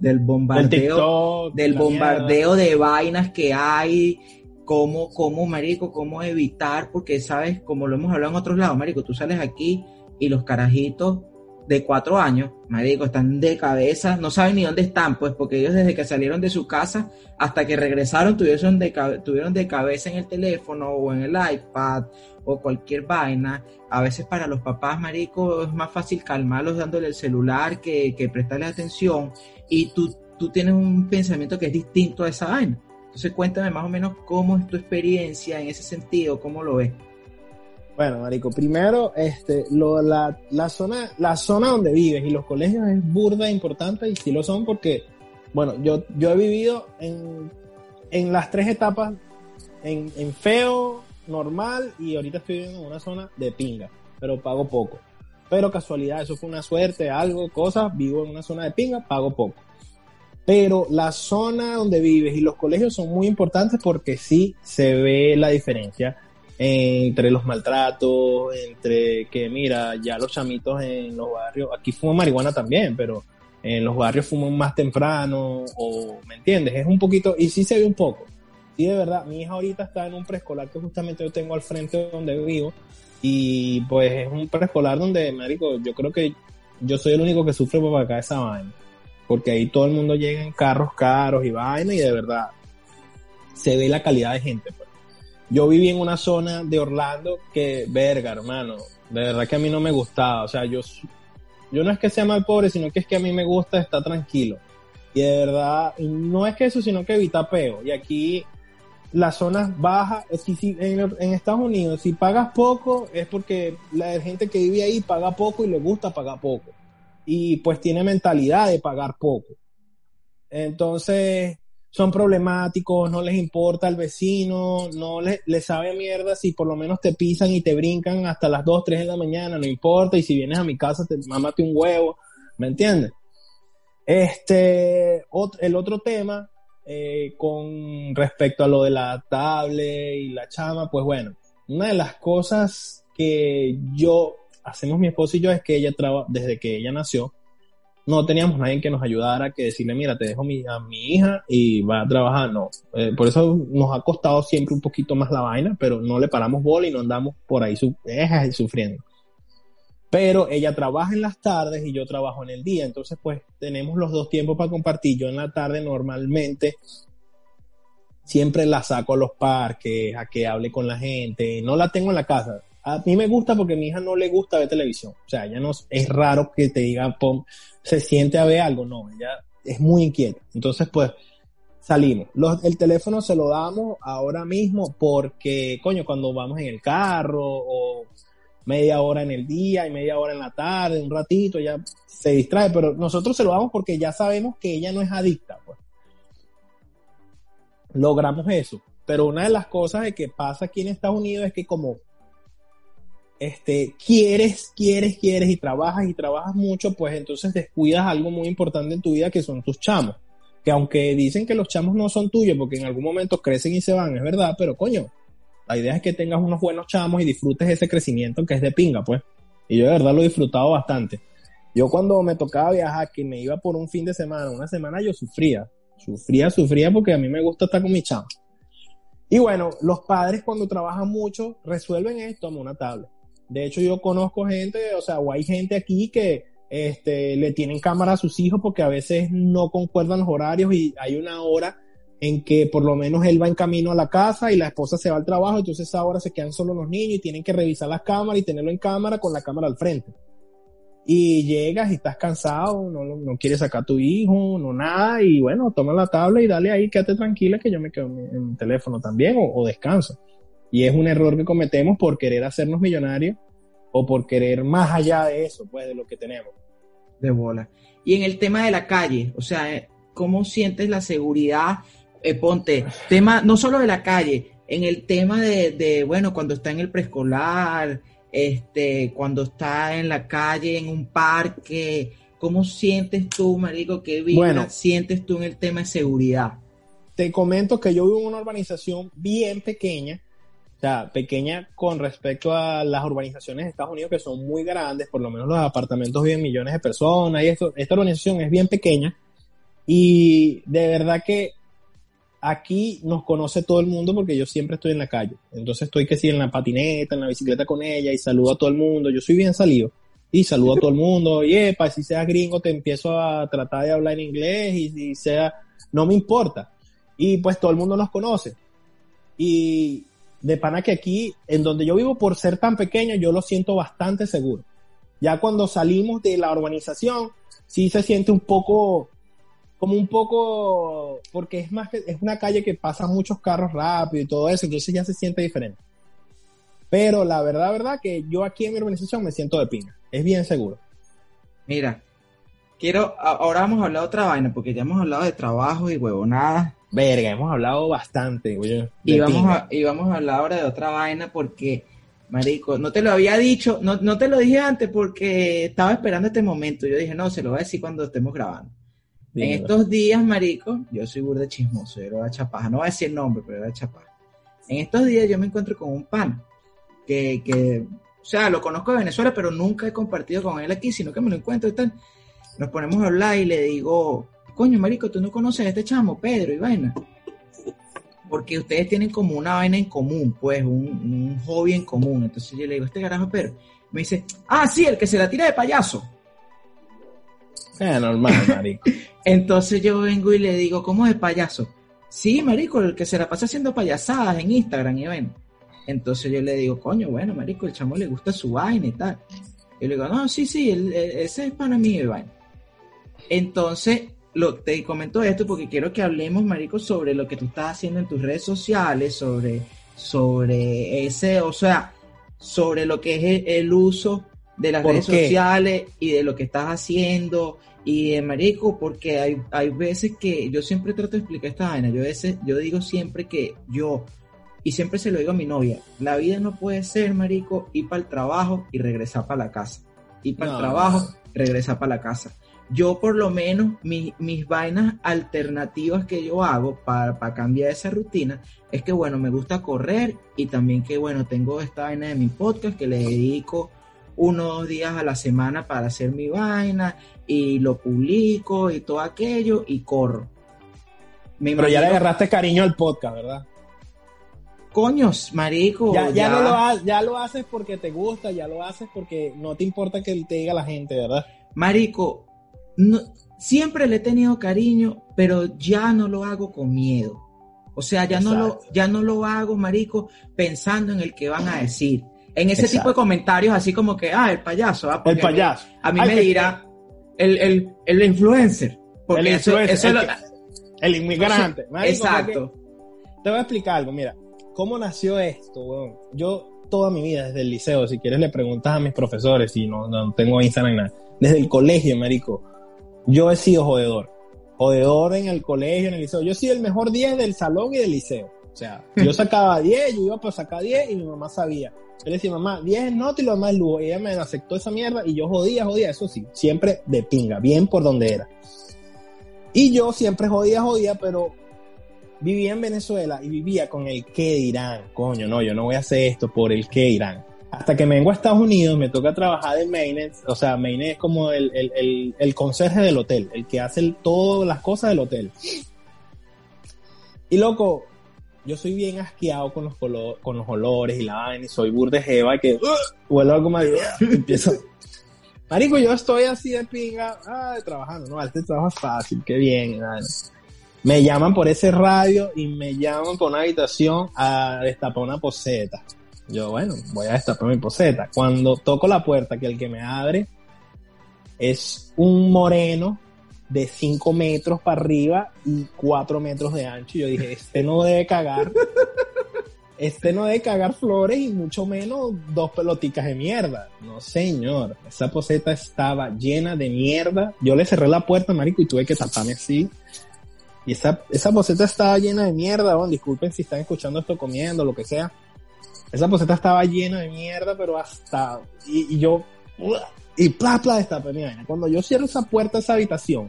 del bombardeo, del bombardeo de vainas que hay, cómo, cómo, Marico, cómo evitar, porque sabes, como lo hemos hablado en otros lados, Marico, tú sales aquí y los carajitos de cuatro años, marico, están de cabeza, no saben ni dónde están, pues, porque ellos desde que salieron de su casa hasta que regresaron tuvieron de, tuvieron de cabeza en el teléfono o en el iPad o cualquier vaina. A veces para los papás, marico, es más fácil calmarlos dándole el celular que, que prestarle atención y tú, tú tienes un pensamiento que es distinto a esa vaina. Entonces cuéntame más o menos cómo es tu experiencia en ese sentido, cómo lo ves. Bueno, Marico, primero, este, lo, la, la, zona, la zona donde vives y los colegios es burda importante y sí lo son porque, bueno, yo, yo he vivido en, en las tres etapas, en, en feo, normal y ahorita estoy viviendo en una zona de pinga, pero pago poco. Pero casualidad, eso fue una suerte, algo, cosas, vivo en una zona de pinga, pago poco. Pero la zona donde vives y los colegios son muy importantes porque sí se ve la diferencia entre los maltratos, entre que mira, ya los chamitos en los barrios, aquí fuman marihuana también, pero en los barrios fuman más temprano, o, ¿me entiendes? Es un poquito, y sí se ve un poco. Sí, de verdad, mi hija ahorita está en un preescolar que justamente yo tengo al frente donde vivo, y pues es un preescolar donde, marico, yo creo que yo soy el único que sufre por acá esa vaina, porque ahí todo el mundo llega en carros caros y vaina, y de verdad, se ve la calidad de gente, pues yo viví en una zona de Orlando que, verga, hermano, de verdad que a mí no me gustaba. O sea, yo, yo no es que sea mal pobre, sino que es que a mí me gusta estar tranquilo. Y de verdad, no es que eso, sino que evita peo. Y aquí las zonas bajas, es que si, en, en, Estados Unidos, si pagas poco, es porque la gente que vive ahí paga poco y le gusta pagar poco. Y pues tiene mentalidad de pagar poco. Entonces, son problemáticos, no les importa al vecino, no les, sabe mierda si por lo menos te pisan y te brincan hasta las 2, 3 de la mañana, no importa, y si vienes a mi casa te mamate un huevo, ¿me entiendes? Este, el otro tema, eh, con respecto a lo de la tablet y la chama, pues bueno, una de las cosas que yo, hacemos mi esposo y yo es que ella trabaja, desde que ella nació, no teníamos nadie que nos ayudara, que decirle, mira, te dejo a mi hija y va a trabajar. No, eh, por eso nos ha costado siempre un poquito más la vaina, pero no le paramos bola y no andamos por ahí su sufriendo. Pero ella trabaja en las tardes y yo trabajo en el día, entonces pues tenemos los dos tiempos para compartir. Yo en la tarde normalmente siempre la saco a los parques, a que hable con la gente, no la tengo en la casa. A mí me gusta porque a mi hija no le gusta ver televisión. O sea, ella no es raro que te diga, se siente a ver algo, no, ella es muy inquieta. Entonces, pues, salimos. el teléfono se lo damos ahora mismo porque, coño, cuando vamos en el carro o media hora en el día y media hora en la tarde, un ratito, ya se distrae, pero nosotros se lo damos porque ya sabemos que ella no es adicta, pues. Logramos eso. Pero una de las cosas que pasa aquí en Estados Unidos es que como este, quieres, quieres, quieres y trabajas y trabajas mucho, pues entonces descuidas algo muy importante en tu vida que son tus chamos. Que aunque dicen que los chamos no son tuyos porque en algún momento crecen y se van, es verdad, pero coño, la idea es que tengas unos buenos chamos y disfrutes ese crecimiento que es de pinga, pues. Y yo de verdad lo he disfrutado bastante. Yo cuando me tocaba viajar, que me iba por un fin de semana, una semana, yo sufría. Sufría, sufría porque a mí me gusta estar con mi chamo. Y bueno, los padres cuando trabajan mucho resuelven esto, en una tabla. De hecho, yo conozco gente, o sea, o hay gente aquí que este, le tienen cámara a sus hijos porque a veces no concuerdan los horarios y hay una hora en que por lo menos él va en camino a la casa y la esposa se va al trabajo, entonces ahora se quedan solo los niños y tienen que revisar las cámaras y tenerlo en cámara con la cámara al frente. Y llegas y estás cansado, no, quieres sacar a tu hijo, no nada, y bueno, toma la tabla y dale ahí, quédate tranquila que yo me quedo en mi, teléfono también o descanso. Y es un error que cometemos por querer hacernos millonarios o por querer más allá de eso, pues, de lo que tenemos. De bola. Y en el tema de la calle, o sea, eh, ¿cómo sientes la seguridad? Eh, ponte, tema, no solo de la calle, en el tema de, de, bueno, cuando está en el preescolar, este, cuando está en la calle, en un parque, ¿cómo sientes tú, marico, qué vida sientes tú en el tema de seguridad? te comento que yo vivo en una urbanización bien pequeña, o sea, pequeña con respecto a las urbanizaciones de Estados Unidos que son muy grandes, por lo menos los apartamentos viven millones de personas y esto, esta urbanización es bien pequeña y de verdad que aquí nos conoce todo el mundo porque yo siempre estoy en la calle. Entonces estoy que sí en la patineta, en la bicicleta con ella y saludo a todo el mundo. Yo soy bien salido y saludo a todo el mundo. Y epa, si seas gringo te empiezo a tratar de hablar en inglés y si sea, no me importa. Y pues todo el mundo nos conoce. Y de pana que aquí, en donde yo vivo, por ser tan pequeño, yo lo siento bastante seguro. Ya cuando salimos de la urbanización, sí se siente un poco como un poco, porque es más que, es una calle que pasa muchos carros rápido y todo eso, entonces ya se siente diferente. Pero la verdad, verdad, que yo aquí en mi urbanización me siento de pinga. Es bien seguro. Mira, quiero, ahora vamos a hablar de otra vaina, porque ya hemos hablado de trabajo y huevonadas. Verga, hemos hablado bastante, güey. Y vamos, a, y vamos a hablar ahora de otra vaina porque, marico, no te lo había dicho, no, no te lo dije antes porque estaba esperando este momento. Yo dije, no, se lo voy a decir cuando estemos grabando. En estos días, marico, yo soy burde chismoso, yo era chapaja, no voy a decir el nombre, pero era chapaja. En estos días yo me encuentro con un pan que, que, o sea, lo conozco de Venezuela, pero nunca he compartido con él aquí, sino que me lo encuentro y tal. Nos ponemos a hablar y le digo, coño, marico, tú no conoces a este chamo, Pedro y vaina. Porque ustedes tienen como una vaina en común, pues, un, un hobby en común. Entonces yo le digo, este carajo, Pedro. Me dice, ah, sí, el que se la tira de payaso. Es normal, marico. Entonces yo vengo y le digo, ¿cómo es payaso? Sí, marico, el que se la pasa haciendo payasadas en Instagram y ven. Entonces yo le digo, coño, bueno, marico, el chamo le gusta su vaina y tal. Y le digo, no, sí, sí, ese es para mí vaina. Entonces, lo, te comento esto porque quiero que hablemos, marico, sobre lo que tú estás haciendo en tus redes sociales, sobre, sobre ese, o sea, sobre lo que es el, uso de las redes sociales y de lo que estás haciendo y de marico, porque hay, hay veces que yo siempre trato de explicar esta vaina, yo, veces, yo digo siempre que yo, y siempre se lo digo a mi novia, la vida no puede ser, marico, ir para el trabajo y regresar para la casa. Ir para el trabajo, regresar para la casa. Yo por lo menos mis vainas alternativas que yo hago para, para cambiar esa rutina es que bueno, me gusta correr y también que bueno, tengo esta vaina de mi podcast que le dedico unos días a la semana para hacer mi vaina y lo publico y todo aquello y corro. Pero ya le agarraste cariño al podcast, ¿verdad? Coños, marico. Ya, ya, No lo ya lo haces porque te gusta, ya lo haces porque no te importa que te diga la gente, ¿verdad? Marico, no, siempre le he tenido cariño, pero ya no lo hago con miedo. O sea, ya no, lo, ya no lo hago, marico, pensando en el que van a decir en ese tipo de comentarios, así como que, ah, el payaso. Ah, el payaso. A mí, me dirá el, el, el, influencer. Porque el influencer, el, inmigrante. exacto. Te voy a explicar algo, mira. ¿Cómo nació esto, Yo toda mi vida, desde el liceo, si quieres le preguntas a mis profesores, y no, no tengo Instagram nada, desde el colegio, marico, yo he sido jodedor. Jodedor en el colegio, en el liceo. Yo he sido el mejor 10 del salón y del liceo. O sea, yo sacaba 10, yo iba para sacar 10 y mi mamá sabía. Yo le decía, mamá, 10 es nota y lo demás es lujo. Y ella me aceptó esa mierda y yo jodía, jodía, eso sí, siempre de pinga, bien por donde era. Y yo siempre jodía, jodía, pero vivía en Venezuela y vivía con el qué dirán. Coño, no, yo no voy a hacer esto por el qué dirán. Hasta que vengo a Estados Unidos, me toca trabajar de maintenance. O sea, maintenance es como el, el, el, el conserje del hotel, el que hace todas las cosas del hotel. Y loco, yo soy bien asqueado con los, con los olores y la vaina, y soy burde jeva que uh, algo más, empiezo. Marico, yo estoy así de pinga, trabajando, no, este trabajo es fácil, qué bien, Me llaman por ese radio y me llaman por una habitación a destapar una poseta. Yo, bueno, voy a destapar mi poseta. Cuando toco la puerta, que el que me abre es un moreno de 5 metros para arriba y 4 metros de ancho. Y yo dije, este no debe cagar. Este no debe cagar flores y mucho menos dos peloticas de mierda. No, señor. Esa poseta estaba llena de mierda. Yo le cerré la puerta, marico, y tuve que taparme así. Y esa, esa poseta estaba llena de mierda. Bueno, disculpen si están escuchando esto comiendo, lo que sea. Esa poseta estaba llena de mierda, pero hasta... Y, yo... Y pla, pla, destapé mi vaina. Cuando yo cierro esa puerta, esa habitación,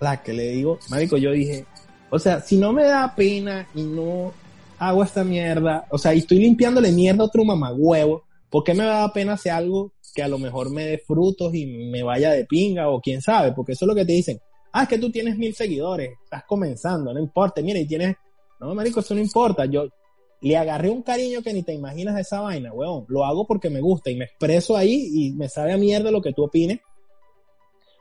la que le digo, marico, yo dije, O sea, si no me da pena y no hago esta mierda, o sea, y estoy limpiándole mierda a otro mamagüevo, ¿por qué me da pena hacer algo que a lo mejor me dé frutos y me vaya de pinga o quién sabe? Porque eso es lo que te dicen. Ah, es que tú tienes mil seguidores, estás comenzando, no importa, mira, y tienes, no, marico, eso no importa, yo le agarré un cariño que ni te imaginas de esa vaina, weón, lo hago porque me gusta y me expreso ahí y me sabe a mierda lo que tú opines,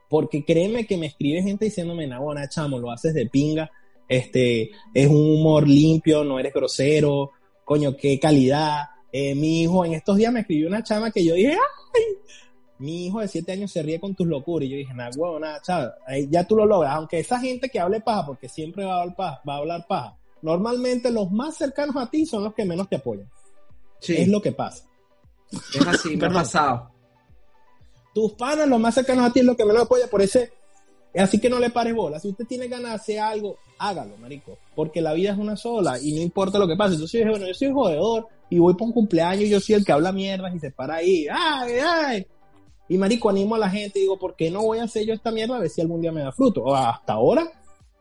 porque créeme que me escribe gente diciéndome, na, bueno, chamo, lo haces de pinga, este, es un humor limpio, no eres grosero, coño, qué calidad. Eh, mi hijo en estos días me escribió una chama que yo dije, ¡ay! Mi hijo de siete años se ríe con tus locuras. Y yo dije, nada, huevo, nada, chaval, ya tú lo logras. Aunque esa gente que hable paja, porque siempre va a hablar paja, va a hablar paja, normalmente los más cercanos a ti son los que menos te apoyan. Sí. Es lo que pasa. Es así, me ha pasado. Tus panas, los más cercanos a ti, es lo que menos apoyan. Por ese Así que no le pares bola. Si usted tiene ganas de hacer algo, hágalo, marico. Porque la vida es una sola y no importa lo que pase. Entonces, bueno, yo soy jodedor y voy por un cumpleaños y yo soy el que habla mierda y se para ahí. ¡Ay, ay! Y marico, animo a la gente y digo, ¿por qué no voy a hacer yo esta mierda a ver si algún día me da fruto? O hasta ahora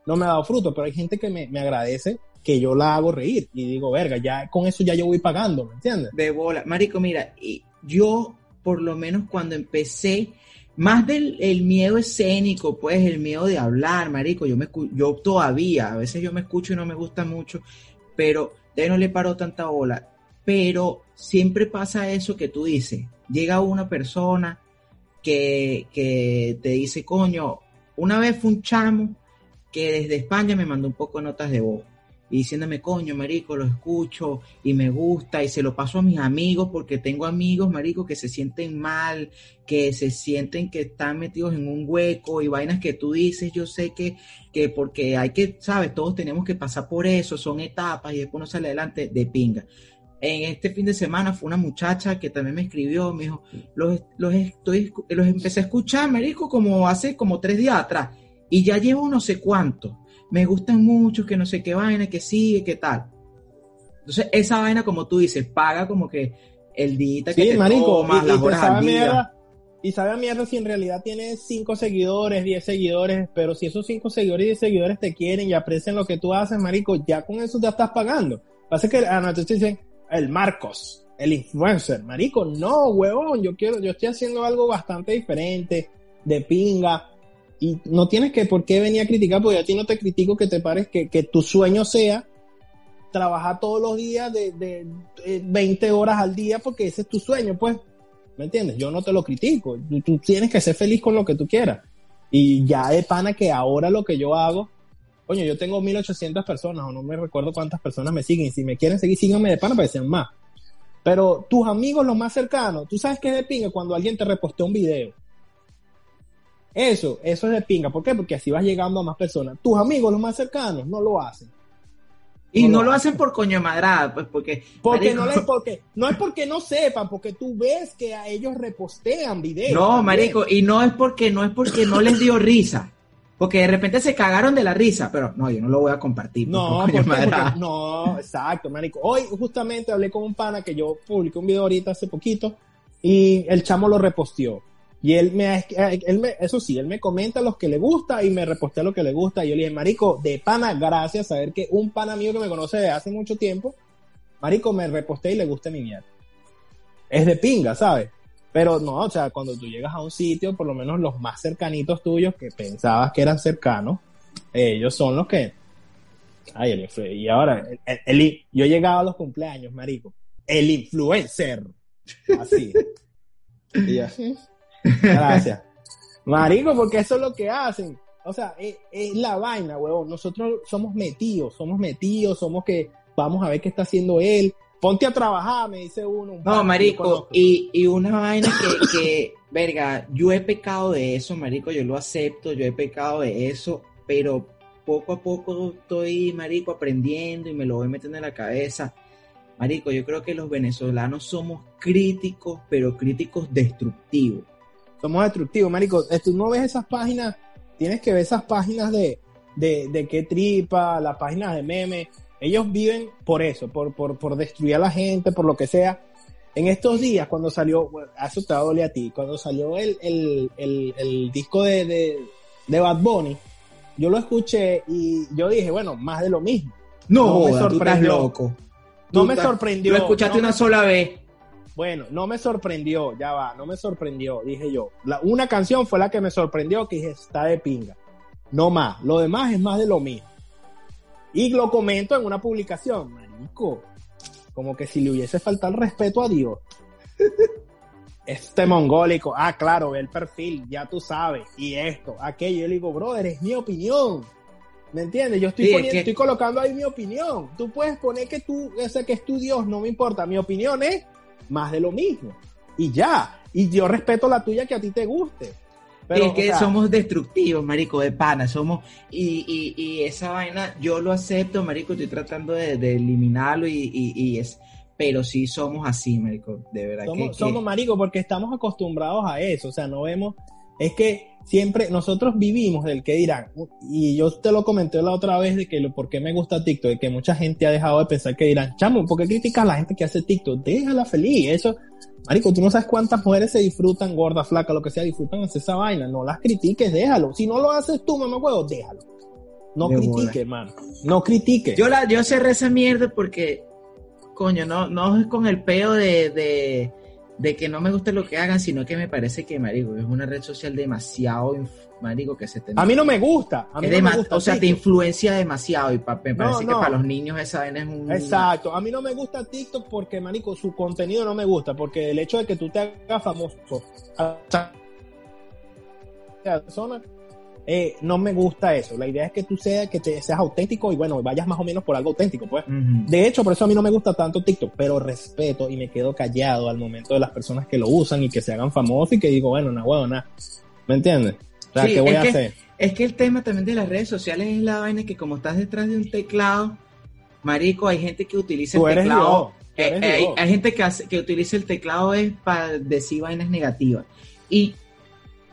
no me ha dado fruto, pero hay gente que me, me agradece que yo la hago reír y digo, verga, ya con eso ya yo voy pagando, ¿me entiendes? De bola. Marico, mira, y yo por lo menos cuando empecé más del el miedo escénico, pues el miedo de hablar, marico, yo me yo todavía, a veces yo me escucho y no me gusta mucho, pero de no le paro tanta bola, pero siempre pasa eso que tú dices, llega una persona que, que te dice, coño, una vez fue un chamo que desde España me mandó un poco notas de voz y diciéndome, coño, marico, lo escucho y me gusta y se lo paso a mis amigos porque tengo amigos, marico, que se sienten mal, que se sienten que están metidos en un hueco y vainas que tú dices, yo sé que, que porque hay que, sabes, todos tenemos que pasar por eso, son etapas y después uno sale adelante de pinga. En este fin de semana fue una muchacha que también me escribió, me dijo, los, los, estoy, los empecé a escuchar, marico, como hace como tres días atrás y ya llevo no sé cuánto me gustan mucho, que no sé qué vaina, que sigue, qué tal. Entonces, esa vaina, como tú dices, paga como que el día que te marico, y, las horas al día. y sabe a mierda si en realidad tienes 5 seguidores, 10 seguidores, pero si esos 5 seguidores y 10 seguidores te quieren y aprecian lo que tú haces, marico, ya con eso ya estás pagando. Pasa que a nosotros dicen, el Marcos, el influencer, marico, no, huevón, yo quiero, yo estoy haciendo algo bastante diferente, de pinga, y no tienes que por qué venir a criticar, porque a ti no te critico que te pares que, que tu sueño sea trabajar todos los días de, de, 20 horas al día, porque ese es tu sueño, pues. ¿Me entiendes? Yo no te lo critico. Tú, tienes que ser feliz con lo que tú quieras. Y ya de pana que ahora lo que yo hago, coño, yo tengo 1800 personas, o no me recuerdo cuántas personas me siguen. Si me quieren seguir, síganme de pana para que sean más. Pero tus amigos, los más cercanos, tú sabes que es de pinga cuando alguien te repostea un video eso, eso es de pinga. ¿Por qué? Porque así vas llegando a más personas. Tus amigos, los más cercanos, no lo hacen. Y no, lo, hacen. por coño madrada, pues porque... Porque no, porque no es porque no sepan, porque tú ves que a ellos repostean videos. No, marico, y no es porque no es porque no les dio risa. Porque de repente se cagaron de la risa, pero no, yo no lo voy a compartir. Pues, no, no, exacto, marico. Hoy justamente hablé con un pana que yo publiqué un video ahorita hace poquito y el chamo lo reposteó. Y él me, él me, eso sí, él me comenta los que le gusta y me repostea lo que le gusta. Y yo le dije, Marico, de pana, gracias, a ver que un pana mío que me conoce de hace mucho tiempo, Marico, me repostea y le gusta mi mierda. Es de pinga, ¿sabes? Pero no, o sea, cuando tú llegas a un sitio, por lo menos los más cercanitos tuyos que pensabas que eran cercanos, ellos son los que. Ay, el Y ahora, el, yo llegaba a los cumpleaños, Marico. El influencer. Así. y así. Gracias. Marico, porque eso es lo que hacen. O sea, es, la vaina, huevón. Nosotros somos metidos, somos metidos, somos que vamos a ver qué está haciendo él. Ponte a trabajar, me dice uno. no, marico, y, y, una vaina que, que, verga, yo he pecado de eso, marico, yo lo acepto, yo he pecado de eso, pero poco a poco estoy, marico, aprendiendo y me lo voy metiendo en la cabeza. Marico, yo creo que los venezolanos somos críticos, pero críticos destructivos somos destructivos, marico. Tú no ves esas páginas, tienes que ver esas páginas de, de, de qué tripa, las páginas de memes. Ellos viven por eso, por, por, por destruir a la gente, por lo que sea. En estos días, cuando salió, eso te a ti, cuando salió el, el, el, el disco de, de, de, Bad Bunny, yo lo escuché y yo dije, bueno, más de lo mismo. No, me sorprendió. loco. No me sorprendió. Lo escuchaste una sola vez. Bueno, no me sorprendió, ya va, no me sorprendió, dije yo. La, una canción fue la que me sorprendió, que dije, está de pinga. No más, lo demás es más de lo mismo. Y lo comento en una publicación, marico, como que si le hubiese faltado el respeto a Dios. este mongólico, ah, claro, ve el perfil, ya tú sabes, y esto, aquello, yo le digo, brother, es mi opinión. ¿Me entiendes? Yo estoy, estoy colocando ahí mi opinión. Tú puedes poner que tú, ese que es tu Dios, no me importa. Mi opinión es más de lo mismo. Y ya. Y yo respeto la tuya que a ti te guste. Pero, es que somos destructivos, marico, de pana, somos, y, y, y, esa vaina, yo lo acepto, marico, estoy tratando de, eliminarlo y, y, es, pero sí somos así, marico, de verdad. Somos, somos, marico, porque estamos acostumbrados a eso, o sea, no vemos, es que siempre nosotros vivimos del que dirán, y yo te lo comenté la otra vez de que lo, por qué me gusta TikTok, de que mucha gente ha dejado de pensar que dirán, chamo, ¿por qué criticas a la gente que hace TikTok? Déjala feliz, eso, marico, tú no sabes cuántas mujeres se disfrutan, gorda, flaca, lo que sea, disfrutan hacer esa vaina, no las critiques, déjalo, si no lo haces tú, mamá huevo, déjalo. No critiques, hermano, no critiques. Yo la, yo cerré esa mierda porque, coño, no, no es con el peo de de que no me guste lo que hagan, sino que me parece que, marico, es una red social demasiado, marico, que se te... A mí no me gusta. A mí no me gusta o sea, te influencia demasiado y me parece que para los niños esa es un... Exacto. A mí no me gusta TikTok porque, marico, su contenido no me gusta, porque el hecho de que tú te hagas famoso... Persona, eh, no me gusta eso. La idea es que tú seas, que te, seas auténtico y bueno, vayas más o menos por algo auténtico, pues. De hecho, por eso a mí no me gusta tanto TikTok, pero respeto y me quedo callado al momento de las personas que lo usan y que se hagan famosos y que digo, bueno, nada, bueno, nada. ¿Me entiendes? O sea, ¿qué voy a hacer? Es que el tema también de las redes sociales es la vaina que como estás detrás de un teclado, marico, hay gente que utiliza el teclado. Eh, hay, gente que, hace, que utiliza el teclado es para decir vainas negativas. Y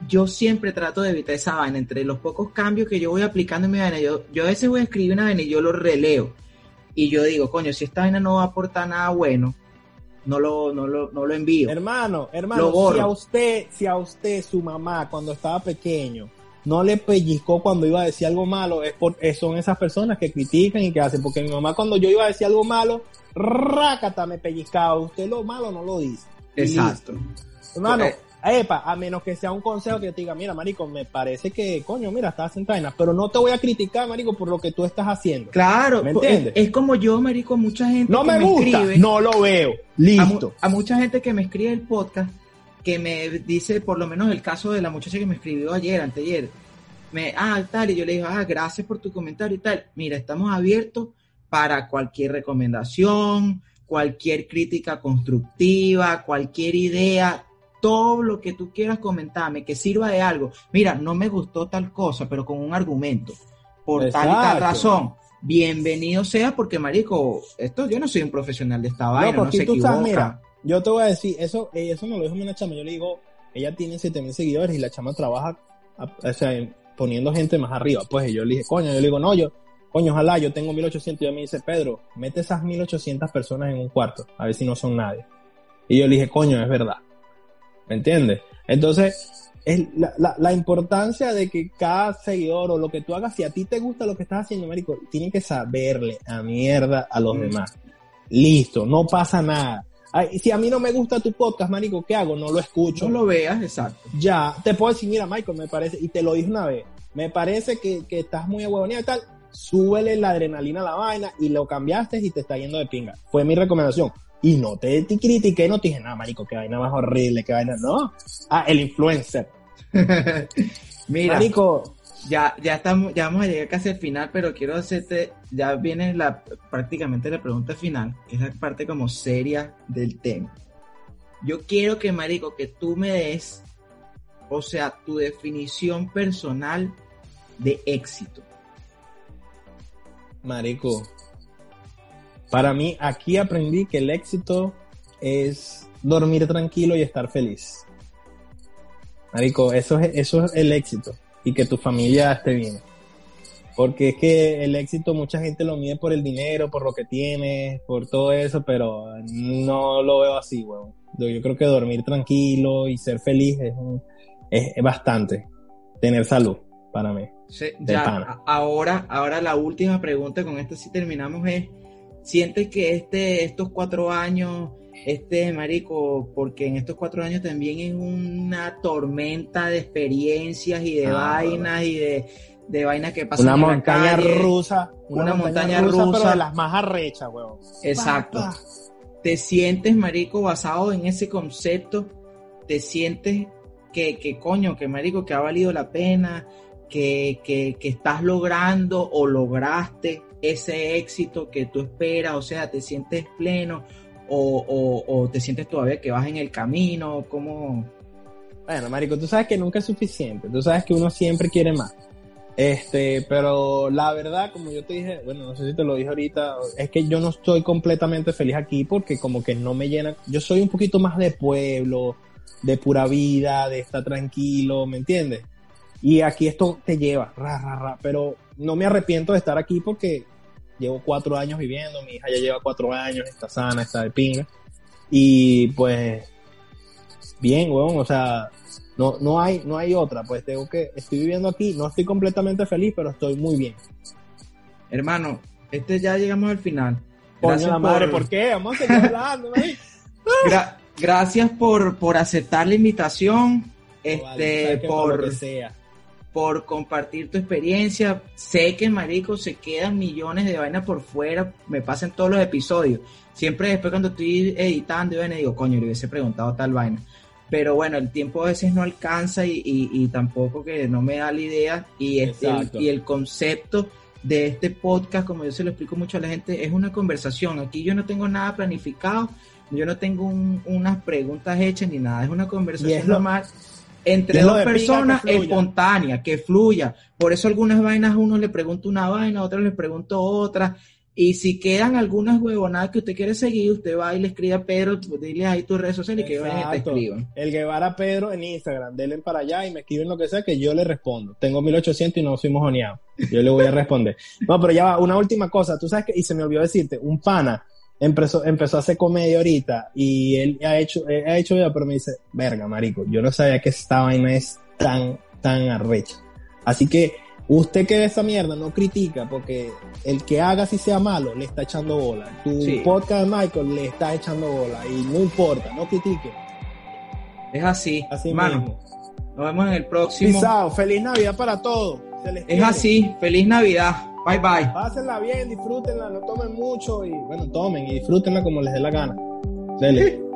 yo siempre trato de evitar esa vaina. Entre los pocos cambios que yo voy aplicando en mi vaina, yo, yo a veces voy a escribir una vaina y yo lo releo. Y yo digo, coño, si esta vaina no va a aportar nada bueno, no lo, no lo, no lo envío. Hermano, hermano, si a usted, si a usted, su mamá, cuando estaba pequeño, no le pellizcó cuando iba a decir algo malo, es por, son esas personas que critican y que hacen. Porque mi mamá cuando yo iba a decir algo malo, rácata me pellizcaba. Usted lo malo no lo dice. Exacto. Hermano, Epa, a menos que sea un consejo que te diga, mira, marico, me parece que, coño, mira, estás haciendo vaina, pero no te voy a criticar, marico, por lo que tú estás haciendo. Claro, ¿me entiendes? Es, como yo, marico, mucha gente no me, gusta, no lo veo, listo. A, mucha gente que me escribe el podcast, que me dice, por lo menos el caso de la muchacha que me escribió ayer, anteayer, me, ah, tal, y yo le digo, ah, gracias por tu comentario y tal. Mira, estamos abiertos para cualquier recomendación, cualquier crítica constructiva, cualquier idea, todo lo que tú quieras comentarme, que sirva de algo. Mira, no me gustó tal cosa, pero con un argumento, por tal y tal razón. Bienvenido sea, porque marico, esto yo no soy un profesional de esta vaina, no, se tú mira, yo te voy a decir, eso, eh, eso me lo dijo una chama, yo le digo, ella tiene 7000 seguidores y la chama trabaja, o sea, poniendo gente más arriba, pues yo le dije, coño, yo le digo, no, yo, coño, ojalá, yo tengo 1800 y ella me dice, Pedro, mete esas 1800 personas en un cuarto, a ver si no son nadie. Y yo le dije, coño, es verdad. ¿Me entiendes? Entonces, es la, la, importancia de que cada seguidor o lo que tú hagas, si a ti te gusta lo que estás haciendo, Marico, tienen que saberle a mierda a los mm. demás. Listo, no pasa nada. si a mí no me gusta tu podcast, Marico, ¿qué hago? No lo escucho. No lo veas, exacto. Ya, te puedo decir, mira, Michael, me parece, y te lo dije una vez, me parece que, que estás muy ahuevoneado y tal, súbele la adrenalina a la vaina y lo cambiaste y te está yendo de pinga. Fue mi recomendación. Y no te, te critiqué, no te dije, nada, marico, qué vaina más horrible, qué vaina, no. Ah, el influencer. Mira, marico, ya, ya estamos, ya vamos a llegar casi al final, pero quiero hacerte, ya viene la, prácticamente la pregunta final, que es la parte como seria del tema. Yo quiero que, marico, que tú me des, o sea, tu definición personal de éxito. Marico, para mí, aquí aprendí que el éxito es dormir tranquilo y estar feliz. Marico, eso es, eso es el éxito. Y que tu familia esté bien. Porque es que el éxito mucha gente lo mide por el dinero, por lo que tienes, por todo eso, pero no lo veo así, weón. Yo creo que dormir tranquilo y ser feliz es, es bastante. Tener salud, para mí. ya, ahora, ahora la última pregunta, con esto sí terminamos, es, ¿sientes que este, estos cuatro años, este marico, porque en estos cuatro años también es una tormenta de experiencias y de ah, vainas y de, de vainas que pasan una montaña rusa, una, montaña, rusa, pero de las más arrechas, weón. Exacto. ¿Te sientes, marico, basado en ese concepto? ¿Te sientes que, que coño, que marico, que ha valido la pena? que, que, que, estás logrando o lograste ese éxito que tú esperas, o sea, te sientes pleno o, te sientes todavía que vas en el camino, ¿cómo? Bueno, Marico, tú sabes que nunca es suficiente, tú sabes que uno siempre quiere más. Este, pero la verdad, como yo te dije, bueno, no sé si te lo dije ahorita, es que yo no estoy completamente feliz aquí porque como que no me llena, yo soy un poquito más de pueblo, de pura vida, de estar tranquilo, ¿me entiendes? Y aquí esto te lleva, ra, ra, ra, pero no me arrepiento de estar aquí porque llevo cuatro años viviendo, mi hija ya lleva cuatro años, está sana, está de pinga. Y pues, bien, weón, o sea, no, no hay, no hay otra, pues tengo que, estoy viviendo aquí, no estoy completamente feliz, pero estoy muy bien. Hermano, este ya llegamos al final. Gracias la madre, por... qué? Vamos a seguir hablando, gracias por, por aceptar la invitación, este, por, sea por compartir tu experiencia. Sé que, marico, se quedan millones de vainas por fuera, me pasan todos los episodios. Siempre después cuando estoy editando, y digo, coño, le hubiese preguntado tal vaina. Pero bueno, el tiempo a veces no alcanza y, y, tampoco que no me da la idea. Y, este, y el concepto de este podcast, como yo se lo explico mucho a la gente, es una conversación. Aquí yo no tengo nada planificado, yo no tengo unas preguntas hechas ni nada, es una conversación es normal entre dos personas espontánea, que fluya. Por eso algunas vainas uno le pregunta una vaina, a otro le pregunto otra. Y si quedan algunas huevonadas que usted quiere seguir, usted va y le escribe a Pedro, dile ahí tus redes sociales y que vayan y te escriban. El Guevara Pedro en Instagram, denle para allá y me escriben lo que sea que yo le respondo. Tengo 1800 y no soy mojoneado. Yo le voy a responder. No, pero ya va, una última cosa. Tú sabes que, y se me olvidó decirte, un pana empezó, empezó a hacer comedia ahorita y él ha hecho, ha hecho video, pero me dice, verga, marico, yo no sabía que esta vaina es tan, tan arrecha. Así que usted que ve esa mierda no critica porque el que haga si sea malo le está echando bola. Tu podcast Michael le está echando bola y no importa, no critique. Es así, así Nos vemos en el próximo. Pisao, feliz Navidad para todos. Es así, feliz Navidad. Bye bye. Pásenla bien, disfrútenla, no tomen mucho y bueno, tomen y disfrútenla como les dé la gana. Dele.